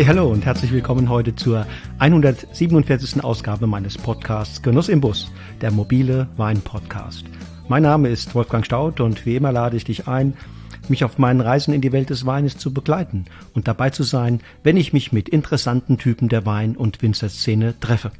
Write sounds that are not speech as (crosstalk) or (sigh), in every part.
Hey, hallo und herzlich willkommen heute zur 147. Ausgabe meines Podcasts Genuss im Bus, der mobile Wein-Podcast. Mein Name ist Wolfgang Staud und wie immer lade ich dich ein, mich auf meinen Reisen in die Welt des Weines zu begleiten und dabei zu sein, wenn ich mich mit interessanten Typen der Wein- und Winzerszene treffe.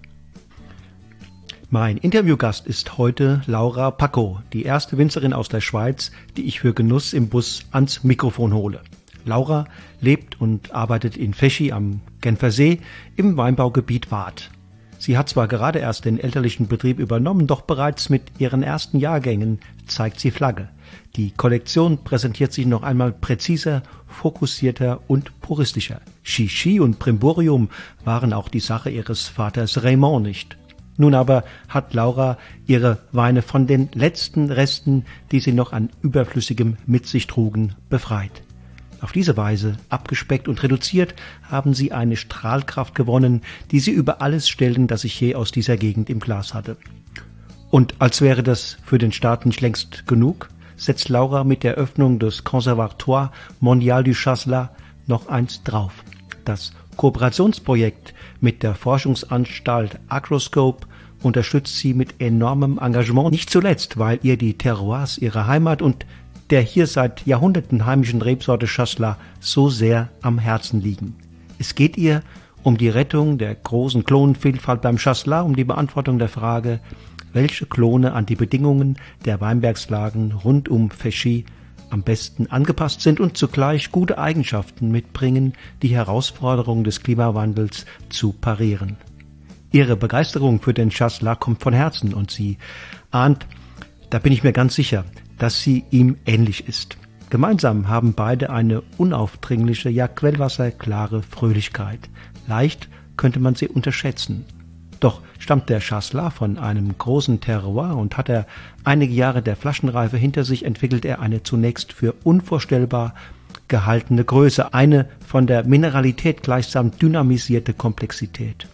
Mein Interviewgast ist heute Laura Pacco, die erste Winzerin aus der Schweiz, die ich für Genuss im Bus ans Mikrofon hole. Laura lebt und arbeitet in Feschi am Genfer See im Weinbaugebiet Waadt. Sie hat zwar gerade erst den elterlichen Betrieb übernommen, doch bereits mit ihren ersten Jahrgängen zeigt sie Flagge. Die Kollektion präsentiert sich noch einmal präziser, fokussierter und puristischer. Chichi und Primborium waren auch die Sache ihres Vaters Raymond nicht. Nun aber hat Laura ihre Weine von den letzten Resten, die sie noch an Überflüssigem mit sich trugen, befreit. Auf diese Weise, abgespeckt und reduziert, haben sie eine Strahlkraft gewonnen, die sie über alles stellen, das ich je aus dieser Gegend im Glas hatte. Und als wäre das für den Staat nicht längst genug, setzt Laura mit der Öffnung des Conservatoire Mondial du Chasselas noch eins drauf. Das Kooperationsprojekt mit der Forschungsanstalt Agroscope unterstützt sie mit enormem Engagement, nicht zuletzt, weil ihr die Terroirs ihrer Heimat und der hier seit Jahrhunderten heimischen Rebsorte Chasselas so sehr am Herzen liegen. Es geht ihr um die Rettung der großen Klonenvielfalt beim Chasselas, um die Beantwortung der Frage, welche Klone an die Bedingungen der Weinbergslagen rund um Feschi am besten angepasst sind und zugleich gute Eigenschaften mitbringen, die Herausforderungen des Klimawandels zu parieren. Ihre Begeisterung für den Chasselas kommt von Herzen und sie ahnt, da bin ich mir ganz sicher, dass sie ihm ähnlich ist. Gemeinsam haben beide eine unaufdringliche, ja quellwasserklare Fröhlichkeit. Leicht könnte man sie unterschätzen. Doch stammt der Chasselas von einem großen Terroir und hat er einige Jahre der Flaschenreife hinter sich, entwickelt er eine zunächst für unvorstellbar gehaltene Größe, eine von der Mineralität gleichsam dynamisierte Komplexität.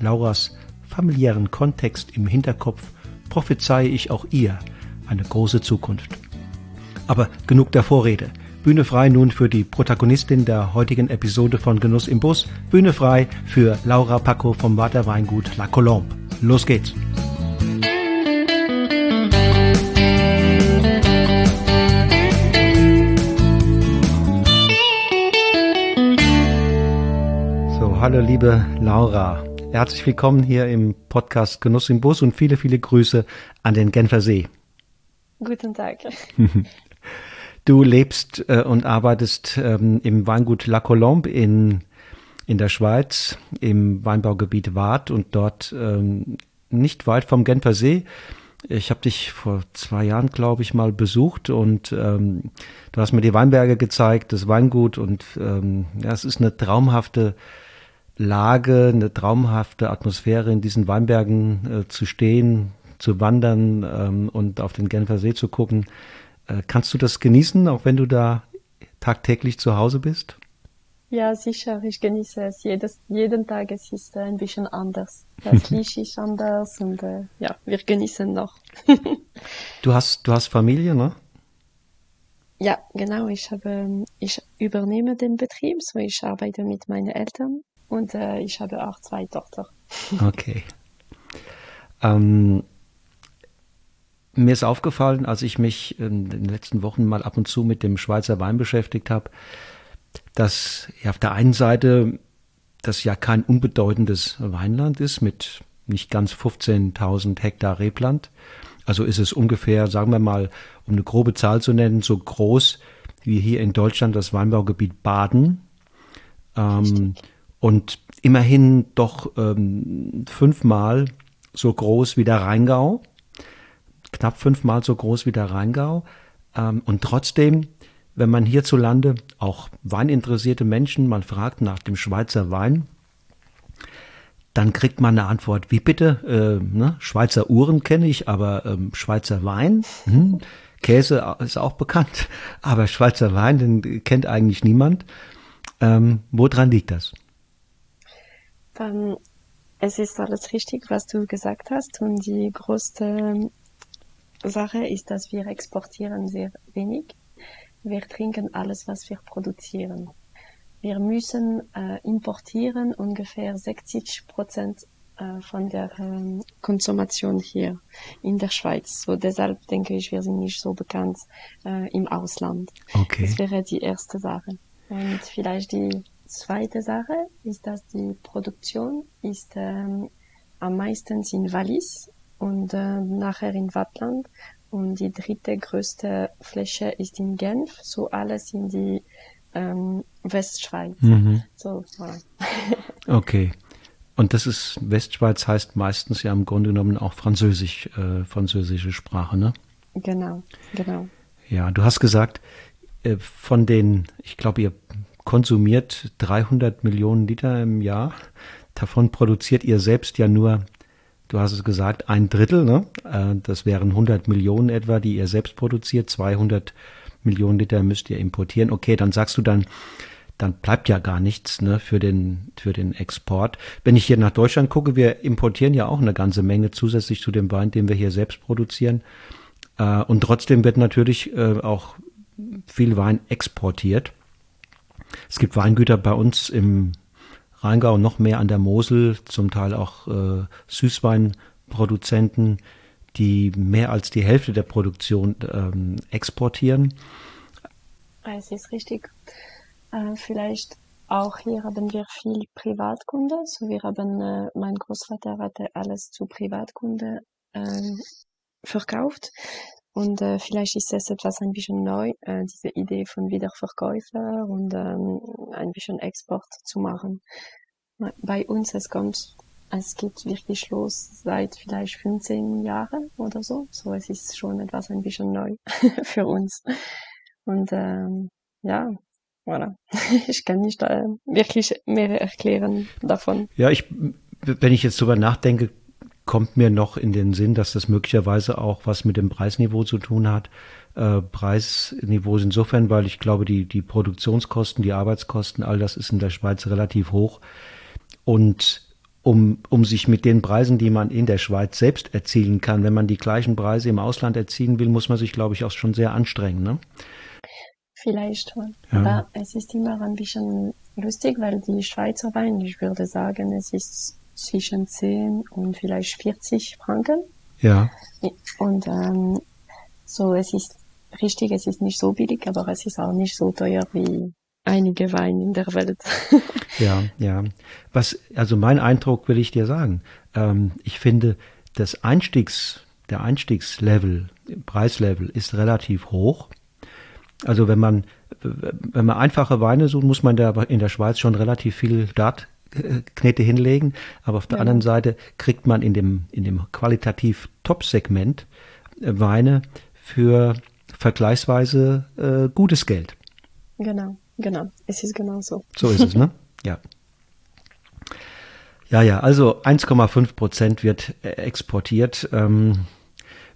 Lauras familiären Kontext im Hinterkopf prophezeie ich auch ihr eine große Zukunft. Aber genug der Vorrede. Bühne frei nun für die Protagonistin der heutigen Episode von Genuss im Bus. Bühne frei für Laura Paco vom Water Weingut La Colombe. Los geht's! So, hallo liebe Laura. Herzlich willkommen hier im Podcast Genuss im Bus und viele, viele Grüße an den Genfer See. Guten Tag. Du lebst äh, und arbeitest ähm, im Weingut La Colombe in, in der Schweiz, im Weinbaugebiet Waadt und dort ähm, nicht weit vom Genfer See. Ich habe dich vor zwei Jahren, glaube ich, mal besucht und ähm, du hast mir die Weinberge gezeigt, das Weingut und ähm, ja, es ist eine traumhafte Lage, eine traumhafte Atmosphäre in diesen Weinbergen äh, zu stehen, zu wandern ähm, und auf den Genfer See zu gucken. Äh, kannst du das genießen, auch wenn du da tagtäglich zu Hause bist? Ja, sicher. Ich genieße es jedes, jeden Tag. Es ist ein bisschen anders. Das (laughs) Licht ist anders und äh, ja, wir genießen noch. (laughs) du hast, du hast Familie, ne? Ja, genau. Ich habe, ich übernehme den Betrieb, so ich arbeite mit meinen Eltern und äh, ich habe auch zwei Tochter. (laughs) Okay. Ähm, mir ist aufgefallen, als ich mich in den letzten Wochen mal ab und zu mit dem Schweizer Wein beschäftigt habe, dass ja auf der einen Seite das ja kein unbedeutendes Weinland ist mit nicht ganz 15.000 Hektar Rebland. Also ist es ungefähr, sagen wir mal, um eine grobe Zahl zu nennen, so groß wie hier in Deutschland das Weinbaugebiet Baden. Ähm, und immerhin doch ähm, fünfmal so groß wie der Rheingau knapp fünfmal so groß wie der Rheingau. Ähm, und trotzdem, wenn man hierzulande auch weininteressierte Menschen mal fragt nach dem Schweizer Wein, dann kriegt man eine Antwort, wie bitte? Äh, ne? Schweizer Uhren kenne ich, aber ähm, Schweizer Wein? Hm? Käse ist auch bekannt, (laughs) aber Schweizer Wein, den kennt eigentlich niemand. Ähm, woran liegt das? Ähm, es ist alles richtig, was du gesagt hast. Und die größte Sache ist, dass wir exportieren sehr wenig. Wir trinken alles, was wir produzieren. wir müssen äh, importieren ungefähr 60 Prozent äh, von der äh, Konsumation hier in der Schweiz. So deshalb denke ich, wir sind nicht so bekannt äh, im Ausland. Okay. Das wäre die erste Sache. Und vielleicht die zweite Sache ist, dass die Produktion ist ähm, am meisten in Wallis und äh, nachher in Wattland und die dritte größte Fläche ist in Genf, so alles in die ähm, Westschweiz. Mhm. So, voilà. (laughs) Okay. Und das ist, Westschweiz heißt meistens ja im Grunde genommen auch Französisch, äh, französische Sprache, ne? Genau, genau. Ja, du hast gesagt, äh, von den, ich glaube, ihr konsumiert 300 Millionen Liter im Jahr. Davon produziert ihr selbst ja nur, du hast es gesagt, ein Drittel. Ne? Äh, das wären 100 Millionen etwa, die ihr selbst produziert. 200 Millionen Liter müsst ihr importieren. Okay, dann sagst du dann, dann bleibt ja gar nichts ne, für, den, für den Export. Wenn ich hier nach Deutschland gucke, wir importieren ja auch eine ganze Menge zusätzlich zu dem Wein, den wir hier selbst produzieren. Äh, und trotzdem wird natürlich äh, auch viel Wein exportiert. Es gibt Weingüter bei uns im Rheingau, noch mehr an der Mosel, zum Teil auch äh, Süßweinproduzenten, die mehr als die Hälfte der Produktion ähm, exportieren. Es ist richtig. Äh, vielleicht auch hier haben wir viel Privatkunde. So wir haben, äh, mein Großvater hatte alles zu Privatkunde äh, verkauft. Und äh, vielleicht ist es etwas ein bisschen neu, äh, diese Idee von Wiederverkäufer und ähm, ein bisschen Export zu machen. Bei uns, es kommt, es geht wirklich los seit vielleicht 15 Jahren oder so. So, es ist schon etwas ein bisschen neu (laughs) für uns. Und ähm, ja, voilà. (laughs) Ich kann nicht äh, wirklich mehr erklären davon. Ja, ich, wenn ich jetzt drüber nachdenke, kommt mir noch in den Sinn, dass das möglicherweise auch was mit dem Preisniveau zu tun hat. Äh, Preisniveau insofern, weil ich glaube, die, die Produktionskosten, die Arbeitskosten, all das ist in der Schweiz relativ hoch. Und um, um sich mit den Preisen, die man in der Schweiz selbst erzielen kann, wenn man die gleichen Preise im Ausland erzielen will, muss man sich, glaube ich, auch schon sehr anstrengen. Ne? Vielleicht, ja. aber es ist immer ein bisschen lustig, weil die Schweizer Wein, ich würde sagen, es ist zwischen 10 und vielleicht 40 Franken. Ja. Und ähm, so, es ist richtig, es ist nicht so billig, aber es ist auch nicht so teuer wie einige Weine in der Welt. (laughs) ja, ja. Was, also mein Eindruck will ich dir sagen. Ähm, ich finde, das Einstiegs, der Einstiegslevel, Preislevel ist relativ hoch. Also wenn man, wenn man einfache Weine sucht, muss man da in der Schweiz schon relativ viel Start Knete hinlegen, aber auf der ja. anderen Seite kriegt man in dem, in dem qualitativ Top-Segment äh, Weine für vergleichsweise äh, gutes Geld. Genau, genau. Es ist genau so. So ist es, ne? (laughs) Ja. Ja, ja, also 1,5 Prozent wird äh, exportiert. Ähm,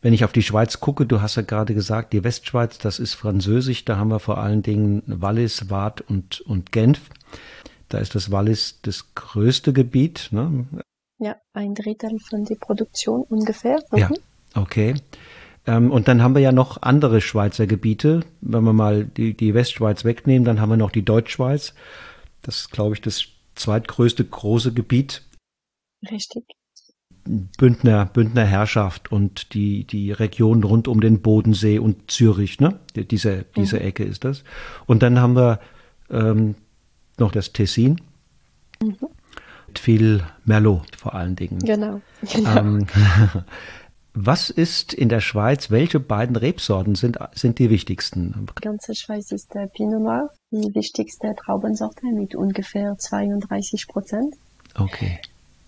wenn ich auf die Schweiz gucke, du hast ja gerade gesagt, die Westschweiz, das ist französisch, da haben wir vor allen Dingen Wallis, Waadt und, und Genf. Da ist das Wallis das größte Gebiet. Ne? Ja, ein Drittel von der Produktion ungefähr. Mhm. Ja, okay. Ähm, und dann haben wir ja noch andere Schweizer Gebiete. Wenn wir mal die, die Westschweiz wegnehmen, dann haben wir noch die Deutschschweiz. Das ist, glaube ich, das zweitgrößte große Gebiet. Richtig. Bündner, Bündner Herrschaft und die, die Region rund um den Bodensee und Zürich, ne? Diese, diese mhm. Ecke ist das. Und dann haben wir ähm, noch das Tessin. Mhm. Viel Merlot vor allen Dingen. Genau. genau. (laughs) Ähm, (laughs) was ist in der Schweiz, welche beiden Rebsorten sind, sind die wichtigsten? Die ganze Schweiz ist der Pinot Noir, die wichtigste Traubensorte mit ungefähr 32 Prozent. Okay.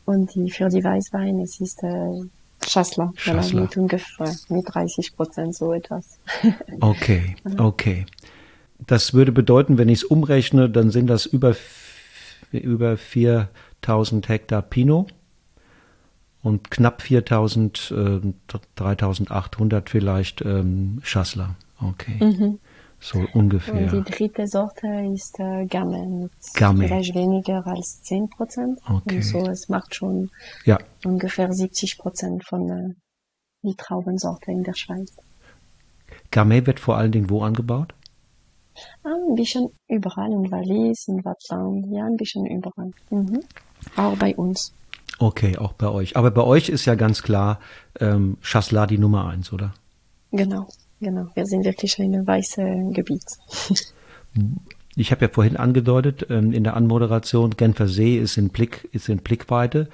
Und die, für die Weißwein, es ist äh, Schassler, Schassler. mit ungefähr mit 30 Prozent so etwas. Okay, (laughs) okay. Das würde bedeuten, wenn ich es umrechne, dann sind das über, über 4000 Hektar Pinot und knapp 4000, äh, 3800 vielleicht ähm, Schassler. Okay. Mhm. So ungefähr. Und die dritte Sorte ist äh, Gamay mit Gamay. vielleicht weniger als 10 Prozent. Okay. Und so, es macht schon ja. ungefähr 70 Prozent von äh, die Traubensorte in der Schweiz. Gamay wird vor allen Dingen wo angebaut? Ah, ein bisschen überall, in Wallis, in Wattland, ja, ein bisschen überall. Mhm. Auch bei uns. Okay, auch bei euch. Aber bei euch ist ja ganz klar ähm, Chasselas die Nummer eins, oder? Genau, genau. Wir sind wirklich ein weißes Gebiet. (laughs) Ich habe ja vorhin angedeutet, ähm, in der Anmoderation, Genfer See ist in, Blick, ist in Blickweite.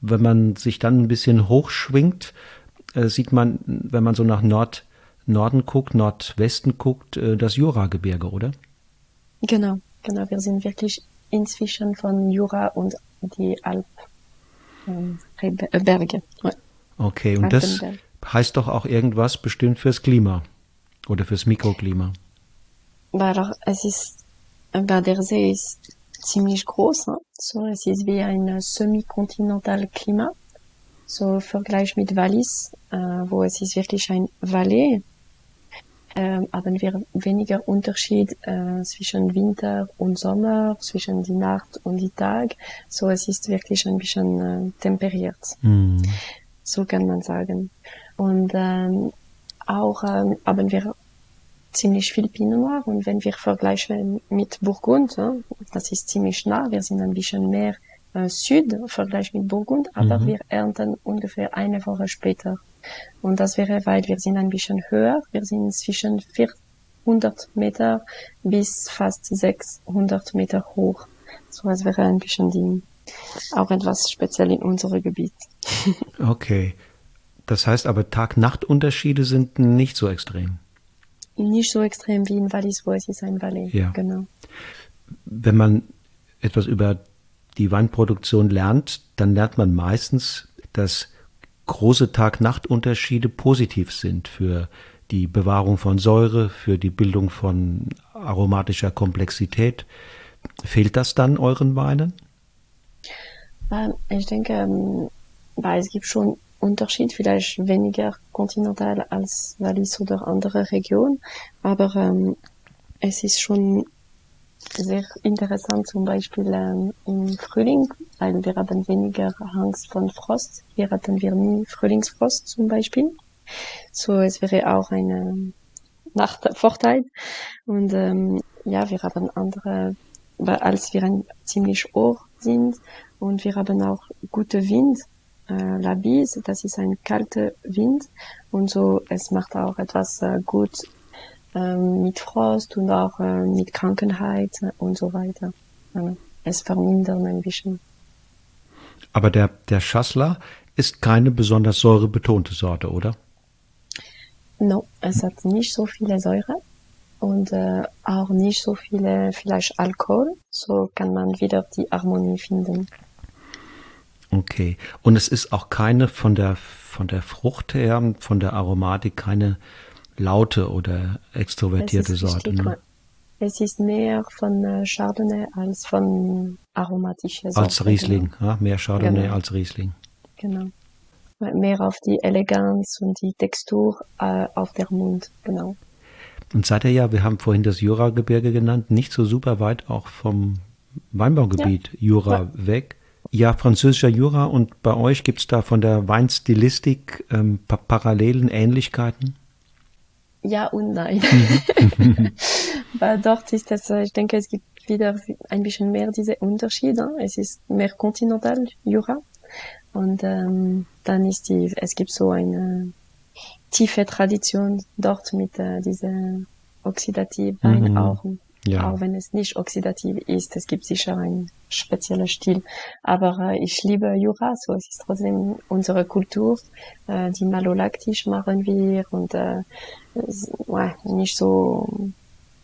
Wenn man sich dann ein bisschen hochschwingt, äh, sieht man, wenn man so nach Nord, Norden guckt, Nordwesten guckt, äh, das Juragebirge, oder? Genau, genau. Wir sind wirklich inzwischen von Jura und die Alp ähm, äh. Okay, und das heißt doch auch irgendwas bestimmt fürs Klima oder fürs Mikroklima. Alors, es ist, der See ist ziemlich groß. Ne? So, es ist wie ein semi-kontinental Klima. So Vergleich mit Wallis, äh, wo es ist wirklich ein Valley, ähm, haben wir weniger Unterschied äh, zwischen Winter und Sommer, zwischen die Nacht und die Tag. So es ist wirklich ein bisschen äh, temperiert. Mhm. So kann man sagen. Und ähm, auch ähm, haben wir ziemlich viel Pinot Noir und wenn wir vergleichen mit Burgund, das ist ziemlich nah, wir sind ein bisschen mehr äh, Süd im Vergleich mit Burgund, aber mhm. wir ernten ungefähr eine Woche später. Und das wäre, weil wir sind ein bisschen höher, wir sind zwischen 400 Meter bis fast 600 Meter hoch. So, es wäre ein bisschen die, auch etwas speziell in unserem Gebiet. (laughs) okay. Das heißt aber Tag-Nacht-Unterschiede sind nicht so extrem. Nicht so extrem wie in Wallis, wo es ist ein Valley. Ja. Genau. Wenn man etwas über die Weinproduktion lernt, dann lernt man meistens, dass große Tag-Nacht-Unterschiede positiv sind für die Bewahrung von Säure, für die Bildung von aromatischer Komplexität. Fehlt das dann euren Weinen? Ähm, ich denke, ähm, es gibt schon Unterschied, vielleicht weniger kontinental als Wallis oder andere Regionen, aber ähm, es ist schon sehr interessant zum Beispiel ähm, im Frühling, weil wir haben weniger Angst von Frost. Hier hatten wir nie Frühlingsfrost zum Beispiel. So, es wäre auch ein Nachvorteil. Und ähm, ja, wir haben andere, als wir ein ziemlich hoch sind und wir haben auch gute Wind. Äh, La Bise, das ist ein kalter Wind und so, es macht auch etwas äh, gut mit Frost und auch äh, mit Krankheit und so weiter. es vermindert ein bisschen. Aber der, der Schassler ist keine besonders säurebetonte Sorte, oder? No, es hat nicht so viele Säure und äh, auch nicht so viele vielleicht Alkohol. So kann man wieder die Harmonie finden. Okay. Und es ist auch keine von der von der Frucht her, von der Aromatik keine laute oder extrovertierte Sorte. Ne? Es ist mehr von äh, Chardonnay als von aromatischer Sorte. Als Riesling, genau. ja, mehr Chardonnay genau. als Riesling. Genau. Mehr auf die Eleganz und die Textur äh, auf der Mund, genau. Und seid ihr ja, wir haben vorhin das Juragebirge genannt, nicht so super weit auch vom Weinbaugebiet ja. Jura ja. weg. Ja, französischer Jura und bei euch gibt es da von der Weinstilistik ähm, Parallelen, Ähnlichkeiten? Ja und nein. Mhm. (laughs) Weil dort ist es, ich denke, es gibt wieder ein bisschen mehr diese Unterschiede. Es ist mehr kontinental, Jura. Und ähm, dann ist die, es gibt so eine tiefe Tradition dort mit äh, dieser Oxidativwein mhm. Auch. Ja. Auch wenn es nicht oxidativ ist, es gibt sicher einen speziellen Stil. Aber äh, ich liebe Jura, so es ist trotzdem unsere Kultur. Äh, die malolaktisch machen wir und äh, ouais, nicht so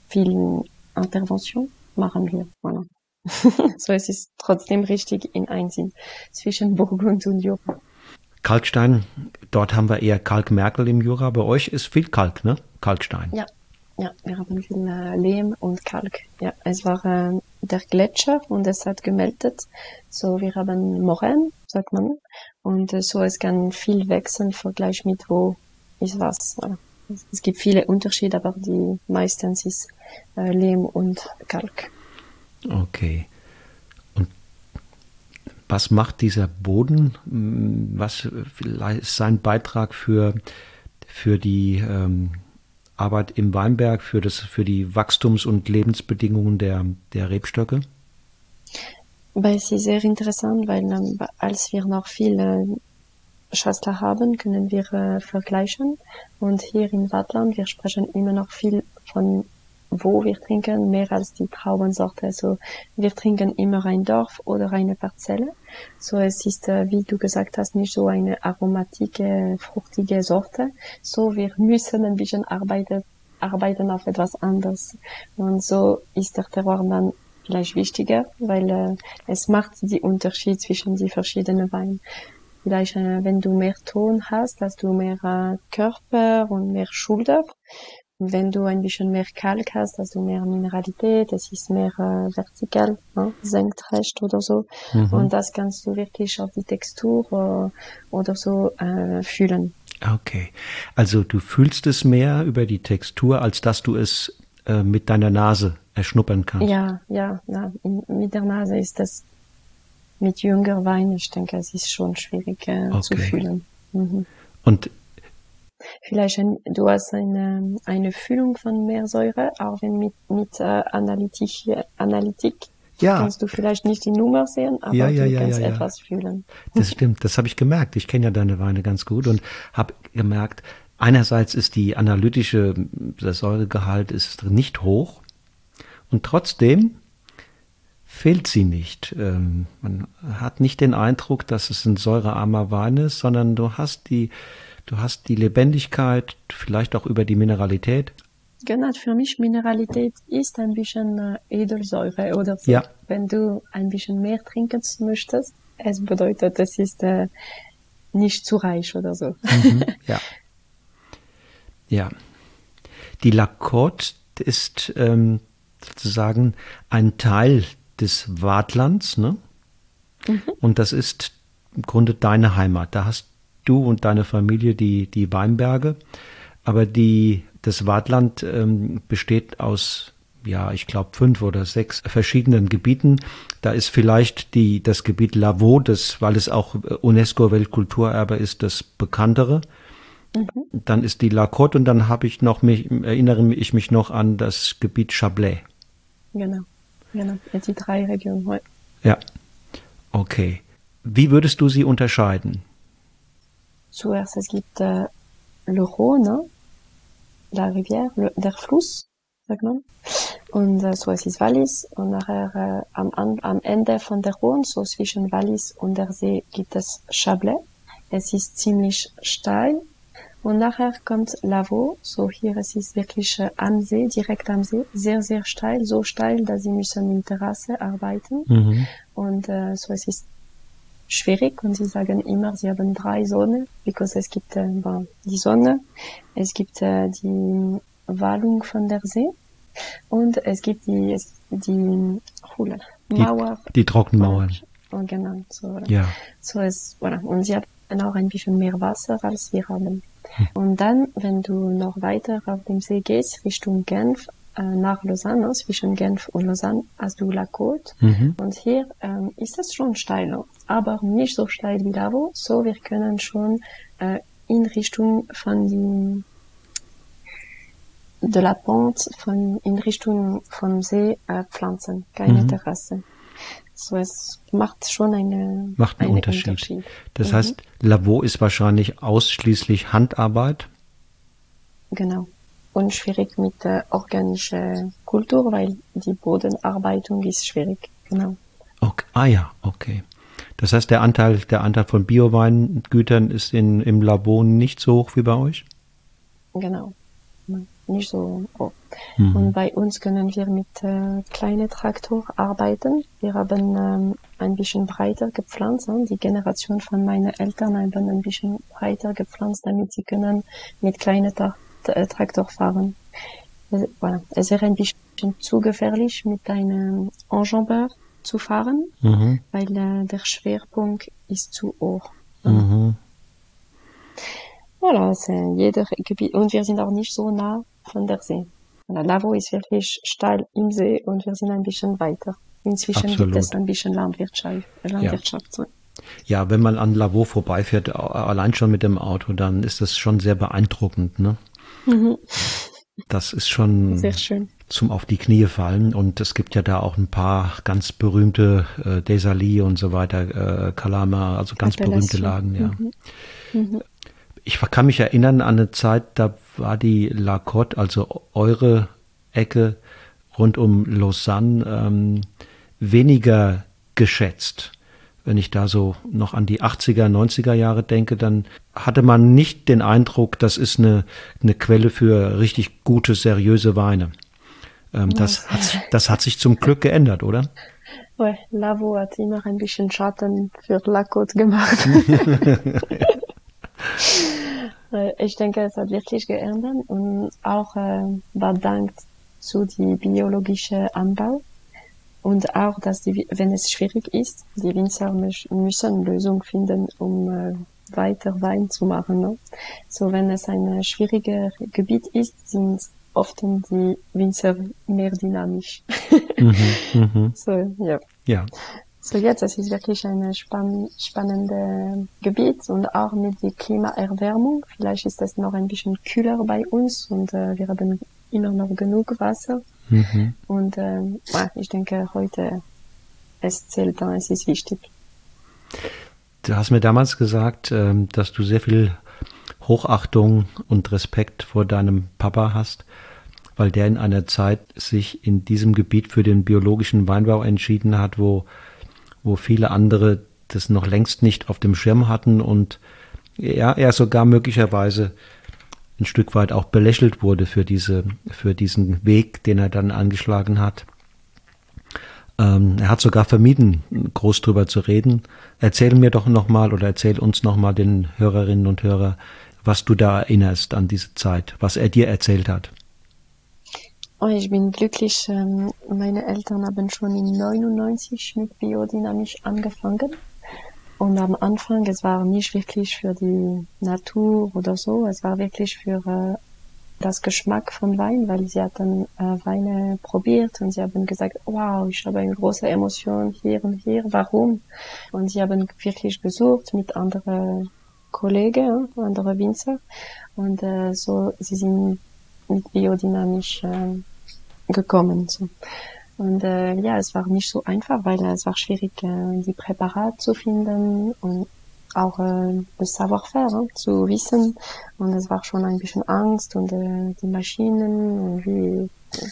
viel Intervention machen wir. Voilà. (laughs) so es ist trotzdem richtig in Einsinn zwischen Burgund und Jura. Kalkstein, dort haben wir eher Kalkmerkel im Jura. Bei euch ist viel Kalk, ne? Kalkstein. Ja, ja, wir haben viel Lehm und Kalk. Ja, es war äh, der Gletscher und es hat gemeldet. So, wir haben Moränen, sagt man. Und äh, so, es kann viel wechseln im Vergleich mit wo ist was. Es gibt viele Unterschiede, aber die meistens ist äh, Lehm und Kalk. Okay. Und was macht dieser Boden? Was ist sein Beitrag für, für die ähm, Arbeit im Weinberg für das, für die Wachstums- und Lebensbedingungen der, der Rebstöcke? Weil ist sehr interessant, weil als wir noch viele Schwester haben, können wir äh, vergleichen. Und hier in Wattland, wir sprechen immer noch viel von wo wir trinken, mehr als die Traubensorte. Also wir trinken immer ein Dorf oder eine Parzelle. So es ist, äh, wie du gesagt hast, nicht so eine aromatische, fruchtige Sorte. So wir müssen ein bisschen arbeiten, arbeiten auf etwas anderes. Und so ist der Terroir dann vielleicht wichtiger, weil äh, es macht die Unterschied zwischen die verschiedenen Weinen. Vielleicht, äh, wenn du mehr Ton hast, hast du mehr äh, Körper und mehr Schulter wenn du ein bisschen mehr Kalk hast, hast du mehr Mineralität, es ist mehr äh, vertikal, ne? senkrecht oder so. Mhm. Und das kannst du wirklich auf die Textur äh, oder so äh, fühlen. Okay, also du fühlst es mehr über die Textur, als dass du es äh, mit deiner Nase erschnuppern kannst. Ja, ja, ja. Mit der Nase ist das mit jünger Wein, ich denke, es ist schon schwierig äh, okay. zu fühlen. Mhm. Und Vielleicht ein, du hast eine, eine Füllung von Meersäure, auch wenn mit, mit äh, Analytik, Analytik ja. kannst du vielleicht nicht die Nummer sehen, aber ja, ja, du kannst etwas fühlen. Das stimmt, das habe ich gemerkt. Ich kenne ja deine Weine ganz gut und habe gemerkt, einerseits ist die analytische, der Säuregehalt ist nicht hoch und trotzdem fehlt sie nicht. Ähm, man hat nicht den Eindruck, dass es ein säurearmer Wein ist, sondern du hast die Du hast die Lebendigkeit, vielleicht auch über die Mineralität. Genau, für mich Mineralität ist ein bisschen äh, Edelsäure oder so. Ja. Wenn du ein bisschen mehr trinken möchtest, es bedeutet, es ist äh, nicht zu reich oder so. Mhm, (laughs) ja. Ja. Die Lacote ist ähm, sozusagen ein Teil des Wartlands, ne? Mhm. Und das ist im Grunde deine Heimat. Da hast du und deine Familie die, die Weinberge. Aber die, das Wartland ähm, besteht aus, ja, ich glaube, fünf oder sechs verschiedenen Gebieten. Da ist vielleicht die, das Gebiet Lavaux, das, weil es auch UNESCO-Weltkulturerbe ist, das bekanntere. Mhm. Dann ist die La Côte und dann habe ich noch mich, erinnere ich mich noch an das Gebiet Chablais. Genau, genau, die drei Regionen. Ja, okay. Wie würdest du sie unterscheiden? Zuerst es gibt äh, le Rhône, la Rivière, le, der Fluss, sagt man. Und äh, so es ist Wallis und nachher äh, am, am Ende von der Rhône, so zwischen Wallis und der See, gibt es Chablais. Es ist ziemlich steil. Und nachher kommt Lavaux, so hier es ist wirklich äh, am See, direkt am See, sehr, sehr steil, so steil, dass sie müssen in Terrasse arbeiten. Mhm. Und äh, so es ist schwierig und sie sagen immer, sie haben drei Sonne, because es gibt äh, die Sonne, es gibt äh, die Wallung von der See und es gibt die, die, Hula, Mauer. Die, die Trockenmauern. Und, genau, so, ja. so ist, voilà. Und sie haben auch ein bisschen mehr Wasser als wir haben. Hm. Und dann, wenn du noch weiter auf dem See gehst, Richtung Genf, nach Lausanne, zwischen Genf und Lausanne, hast du La Côte. Mhm. Und hier ähm, ist es schon steiler, aber nicht so steil wie Lavo. So, wir können schon äh, in Richtung von die de la Pente, von, in Richtung vom See äh, pflanzen, keine mhm. Terrasse. So, es macht schon eine, macht einen, einen Unterschied. Unterschied. Das mhm. heißt, Lavaux ist wahrscheinlich ausschließlich Handarbeit? Genau und schwierig mit äh, organischer Kultur, weil die Bodenarbeitung ist schwierig. Genau. Okay. Ah ja, okay. Das heißt, der Anteil, der Anteil von Bioweingütern ist in, im Labor nicht so hoch wie bei euch? Genau. Nicht so hoch. Mhm. Und bei uns können wir mit äh, kleinen Traktor arbeiten. Wir haben ähm, ein bisschen breiter gepflanzt. Ne? Die Generation von meinen Eltern haben ein bisschen breiter gepflanzt, damit sie können mit kleinen Traktor äh, Traktor fahren. Voilà. Es wäre ein bisschen zu gefährlich, mit einem Enjambeur zu fahren, mhm. weil äh, der Schwerpunkt ist zu hoch. Mhm. Voilà, jeder Gebiet. Und wir sind auch nicht so nah von der See. Lavo ist wirklich steil im See und wir sind ein bisschen weiter. Inzwischen Absolut. gibt es ein bisschen Landwirtschaft. Landwirtschaft. Ja. ja, wenn man an Lavo vorbeifährt, allein schon mit dem Auto, dann ist das schon sehr beeindruckend, ne? Mhm. Das ist schon Sehr schön. zum auf die Knie fallen. Und es gibt ja da auch ein paar ganz berühmte äh, Desailly und so weiter, äh, Kalama, also ganz berühmte Lagen, ja. Mhm. Mhm. Ich kann mich erinnern an eine Zeit, da war die La Côte, also eure Ecke rund um Lausanne, ähm, weniger geschätzt. Wenn ich da so noch an die 80er, 90er Jahre denke, dann hatte man nicht den Eindruck, das ist eine, eine Quelle für richtig gute, seriöse Weine. Ähm, das, hat, das hat sich zum Glück geändert, oder? Ouais, Lavo hat immer ein bisschen Schatten für La Côte gemacht. (laughs) ich denke, es hat wirklich geändert und auch äh, dank zu die biologische Anbau und auch, dass die, wenn es schwierig ist, die Winzer müssen Lösungen finden, um äh, weiter Wein zu machen. Ne? So, wenn es ein schwieriger Gebiet ist, sind oft die Winzer mehr dynamisch. (laughs) mhm, mh. So, ja. Ja. So jetzt, es ist wirklich ein spann spannendes Gebiet und auch mit der Klimaerwärmung. Vielleicht ist es noch ein bisschen kühler bei uns und äh, wir haben immer noch genug Wasser. Mhm. Und äh, ich denke, heute es zählt dann, es ist wichtig. Du hast mir damals gesagt, ähm, dass du sehr viel Hochachtung und Respekt vor deinem Papa hast, weil der in einer Zeit sich in diesem Gebiet für den biologischen Weinbau entschieden hat, wo wo viele andere das noch längst nicht auf dem Schirm hatten und er, er sogar möglicherweise ein Stück weit auch belächelt wurde für diese, für diesen Weg, den er dann angeschlagen hat. Ähm, er hat sogar vermieden, groß drüber zu reden. Erzähl mir doch nochmal oder erzähl uns nochmal den Hörerinnen und Hörern, was du da erinnerst an diese Zeit, was er dir erzählt hat. Oh, ich bin glücklich. Ähm, meine Eltern haben schon in 99 mit Biodynamisch angefangen. Und am Anfang, es war nicht wirklich für die Natur oder so, es war wirklich für äh, das Geschmack von Wein, weil sie hatten äh, Weine probiert und sie haben gesagt, wow, ich habe eine große Emotion hier und hier, warum? Und sie haben wirklich gesucht mit anderen Kollegen, anderen Winzer und äh, so, sie sind mit biodynamisch äh, gekommen. So. Und äh, ja, es war nicht so einfach, weil äh, es war schwierig, äh, die Präparate zu finden und auch äh, das Savoir-faire äh, zu wissen. Und es war schon ein bisschen Angst und äh, die Maschinen und wie,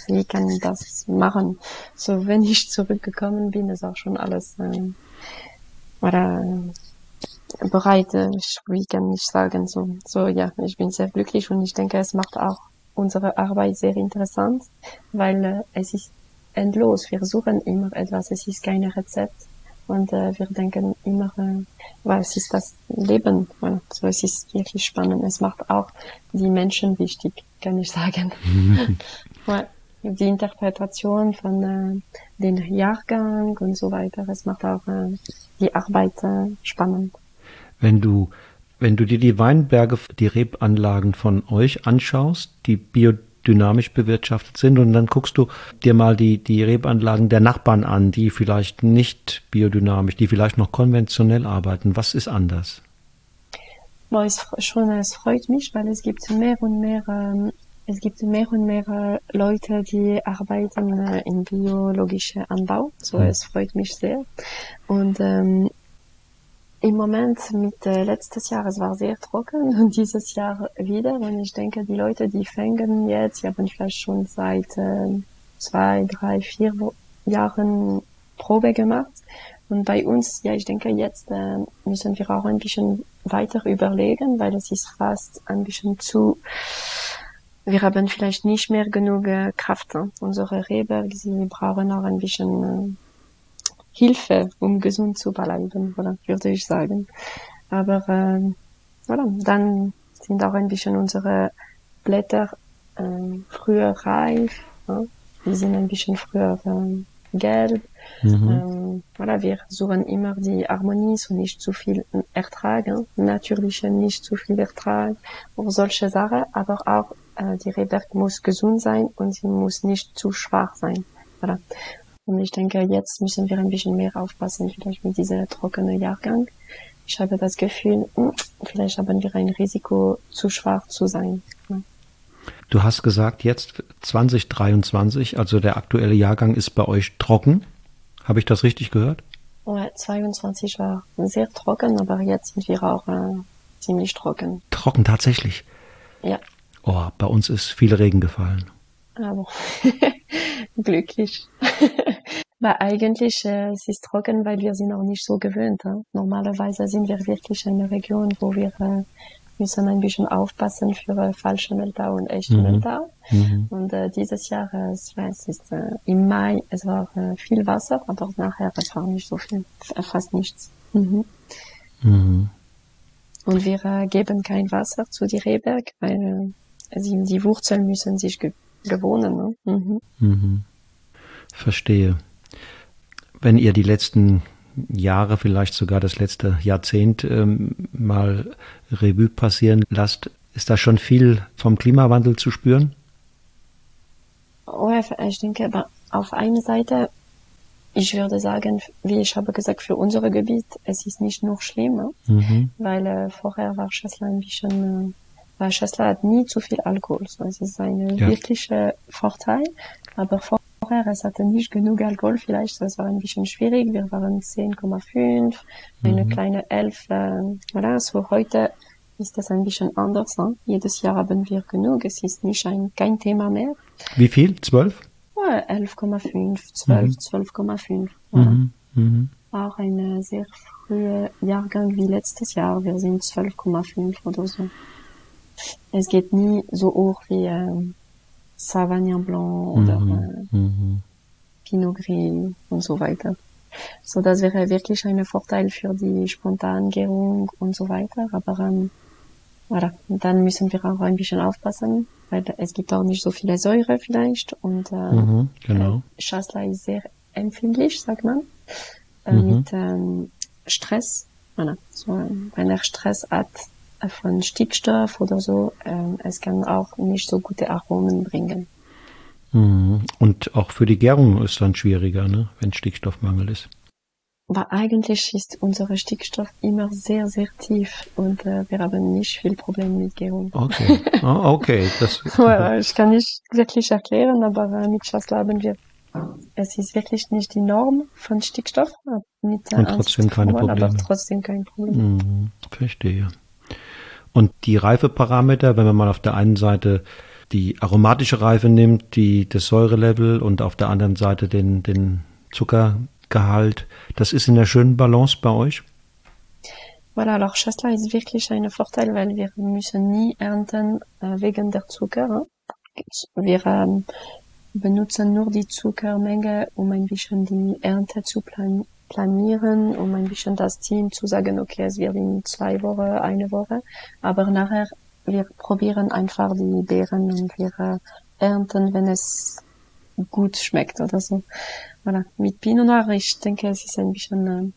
wie kann ich das machen. So, wenn ich zurückgekommen bin, ist auch schon alles äh, oder, äh, bereit. Äh, wie kann ich sagen, so, so ja, ich bin sehr glücklich und ich denke, es macht auch unsere Arbeit sehr interessant, weil äh, es ist endlos. Wir suchen immer etwas. Es ist kein Rezept. Und äh, wir denken immer, äh, weil es ist das Leben. Ja, so es ist wirklich spannend. Es macht auch die Menschen wichtig, kann ich sagen. (laughs) die Interpretation von äh, den Jahrgang und so weiter. Es macht auch äh, die Arbeit äh, spannend. Wenn du wenn du dir die Weinberge, die Rebanlagen von euch anschaust, die biodynamisch bewirtschaftet sind, und dann guckst du dir mal die, die Rebanlagen der Nachbarn an, die vielleicht nicht biodynamisch, die vielleicht noch konventionell arbeiten. Was ist anders? Boah, es, schon, es freut mich, weil es gibt mehr und mehr ähm, es gibt mehr und mehr Leute, die arbeiten äh, in biologischer Anbau. So, hm. es freut mich sehr. Und ähm, im Moment mit äh, letztes Jahr, es war sehr trocken (laughs) und dieses Jahr wieder. Und ich denke, die Leute, die fängen jetzt, die haben vielleicht schon seit äh, zwei, drei, vier Jahren Probe gemacht. Und bei uns, ja, ich denke, jetzt äh, müssen wir auch ein bisschen weiter überlegen, weil es ist fast ein bisschen zu, wir haben vielleicht nicht mehr genug äh, Kraft. Ne? Unsere Rebe, sie brauchen auch ein bisschen äh, Hilfe, um gesund zu bleiben, oder, würde ich sagen. Aber äh, voilà, dann sind auch ein bisschen unsere Blätter äh, früher reif, ja? die sind ein bisschen früher äh, gelb. Mhm. Ähm, voilà, wir suchen immer die Harmonie, so nicht zu viel Ertrag, ja? natürliche nicht zu viel Ertrag, oder solche Sachen, aber auch äh, die Rebe muss gesund sein und sie muss nicht zu schwach sein. Voilà. Und ich denke, jetzt müssen wir ein bisschen mehr aufpassen, vielleicht mit dieser trockenen Jahrgang. Ich habe das Gefühl, hm, vielleicht haben wir ein Risiko, zu schwach zu sein. Du hast gesagt, jetzt 2023, also der aktuelle Jahrgang ist bei euch trocken. Habe ich das richtig gehört? Oh, 22 war sehr trocken, aber jetzt sind wir auch äh, ziemlich trocken. Trocken tatsächlich? Ja. Oh, bei uns ist viel Regen gefallen. Aber (laughs) glücklich. (laughs) weil eigentlich äh, es ist trocken, weil wir sind auch nicht so gewöhnt. Äh? Normalerweise sind wir wirklich in einer Region, wo wir äh, müssen ein bisschen aufpassen für äh, falsche Mehltau und echte mhm. Mehltau. Mhm. Und äh, dieses Jahr, äh, war, es ist äh, im Mai, es war äh, viel Wasser, aber nachher es war nicht so viel, fast nichts. Mhm. Mhm. Und wir äh, geben kein Wasser zu die Rehberg, weil äh, sie, die Wurzeln müssen sich ge gewohnen. Ne? Mhm. Mhm. Verstehe. Wenn ihr die letzten Jahre, vielleicht sogar das letzte Jahrzehnt ähm, mal Revue passieren lasst, ist da schon viel vom Klimawandel zu spüren? Oh, ich denke, auf einer Seite, ich würde sagen, wie ich habe gesagt, für unser Gebiet, es ist nicht noch schlimmer, mhm. weil äh, vorher war Schessler ein bisschen, äh, weil Schessler hat nie zu viel Alkohol, so es ist ein ja. wirklicher Vorteil, aber vor vorher, es hatte nicht genug Alkohol vielleicht, das war ein bisschen schwierig. Wir waren 10,5, eine mhm. kleine 11. Äh, voilà, so heute ist das ein bisschen anders. Hein? Jedes Jahr haben wir genug, es ist nicht ein, kein Thema mehr. Wie viel? 12? Ja, 11,5, 12, mhm. 12,5. Voilà. Mhm. Mhm. Auch ein sehr früher Jahrgang wie letztes Jahr. Wir sind 12,5 oder so. Es geht nie so hoch wie äh, Sauvignon Blanc oder mhm. äh, mhm. Pinot Gris und so weiter. So, das wäre wirklich ein Vorteil für die Spontangärung und so weiter. Aber ähm, voilà. dann müssen wir auch ein bisschen aufpassen, weil es gibt auch nicht so viele Säure vielleicht und äh, mhm, genau. äh, Chasselas ist sehr empfindlich, sagt man, äh, mhm. mit ähm, Stress. Voilà. So, wenn er Stress hat, von Stickstoff oder so, ähm, es kann auch nicht so gute Aromen bringen. Mhm. Und auch für die Gärung ist dann schwieriger, ne, wenn Stickstoffmangel ist. Aber eigentlich ist unser Stickstoff immer sehr, sehr tief und äh, wir haben nicht viel Probleme mit Gärung. Okay, oh, okay. Das (laughs) well, ich kann nicht wirklich erklären, aber äh, mit Schassler haben wir, es ist wirklich nicht die Norm von Stickstoff. Mit, äh, und trotzdem keine Probleme. Aber trotzdem kein Problem. Mhm, verstehe. Und die Reifeparameter, wenn man mal auf der einen Seite die aromatische Reife nimmt, die, das Säurelevel und auf der anderen Seite den, den Zuckergehalt, das ist in der schönen Balance bei euch? Voilà, alors Chasselas ist wirklich ein Vorteil, weil wir müssen nie ernten äh, wegen der Zucker. Wir ähm, benutzen nur die Zuckermenge, um ein bisschen die Ernte zu plan planieren, um ein bisschen das Team zu sagen, okay, es wird in zwei Wochen, eine Woche, aber nachher wir probieren einfach die Beeren und wir ernten, wenn es gut schmeckt oder so. Voilà. Mit Pinot Noir, ich denke, es ist ein bisschen äh,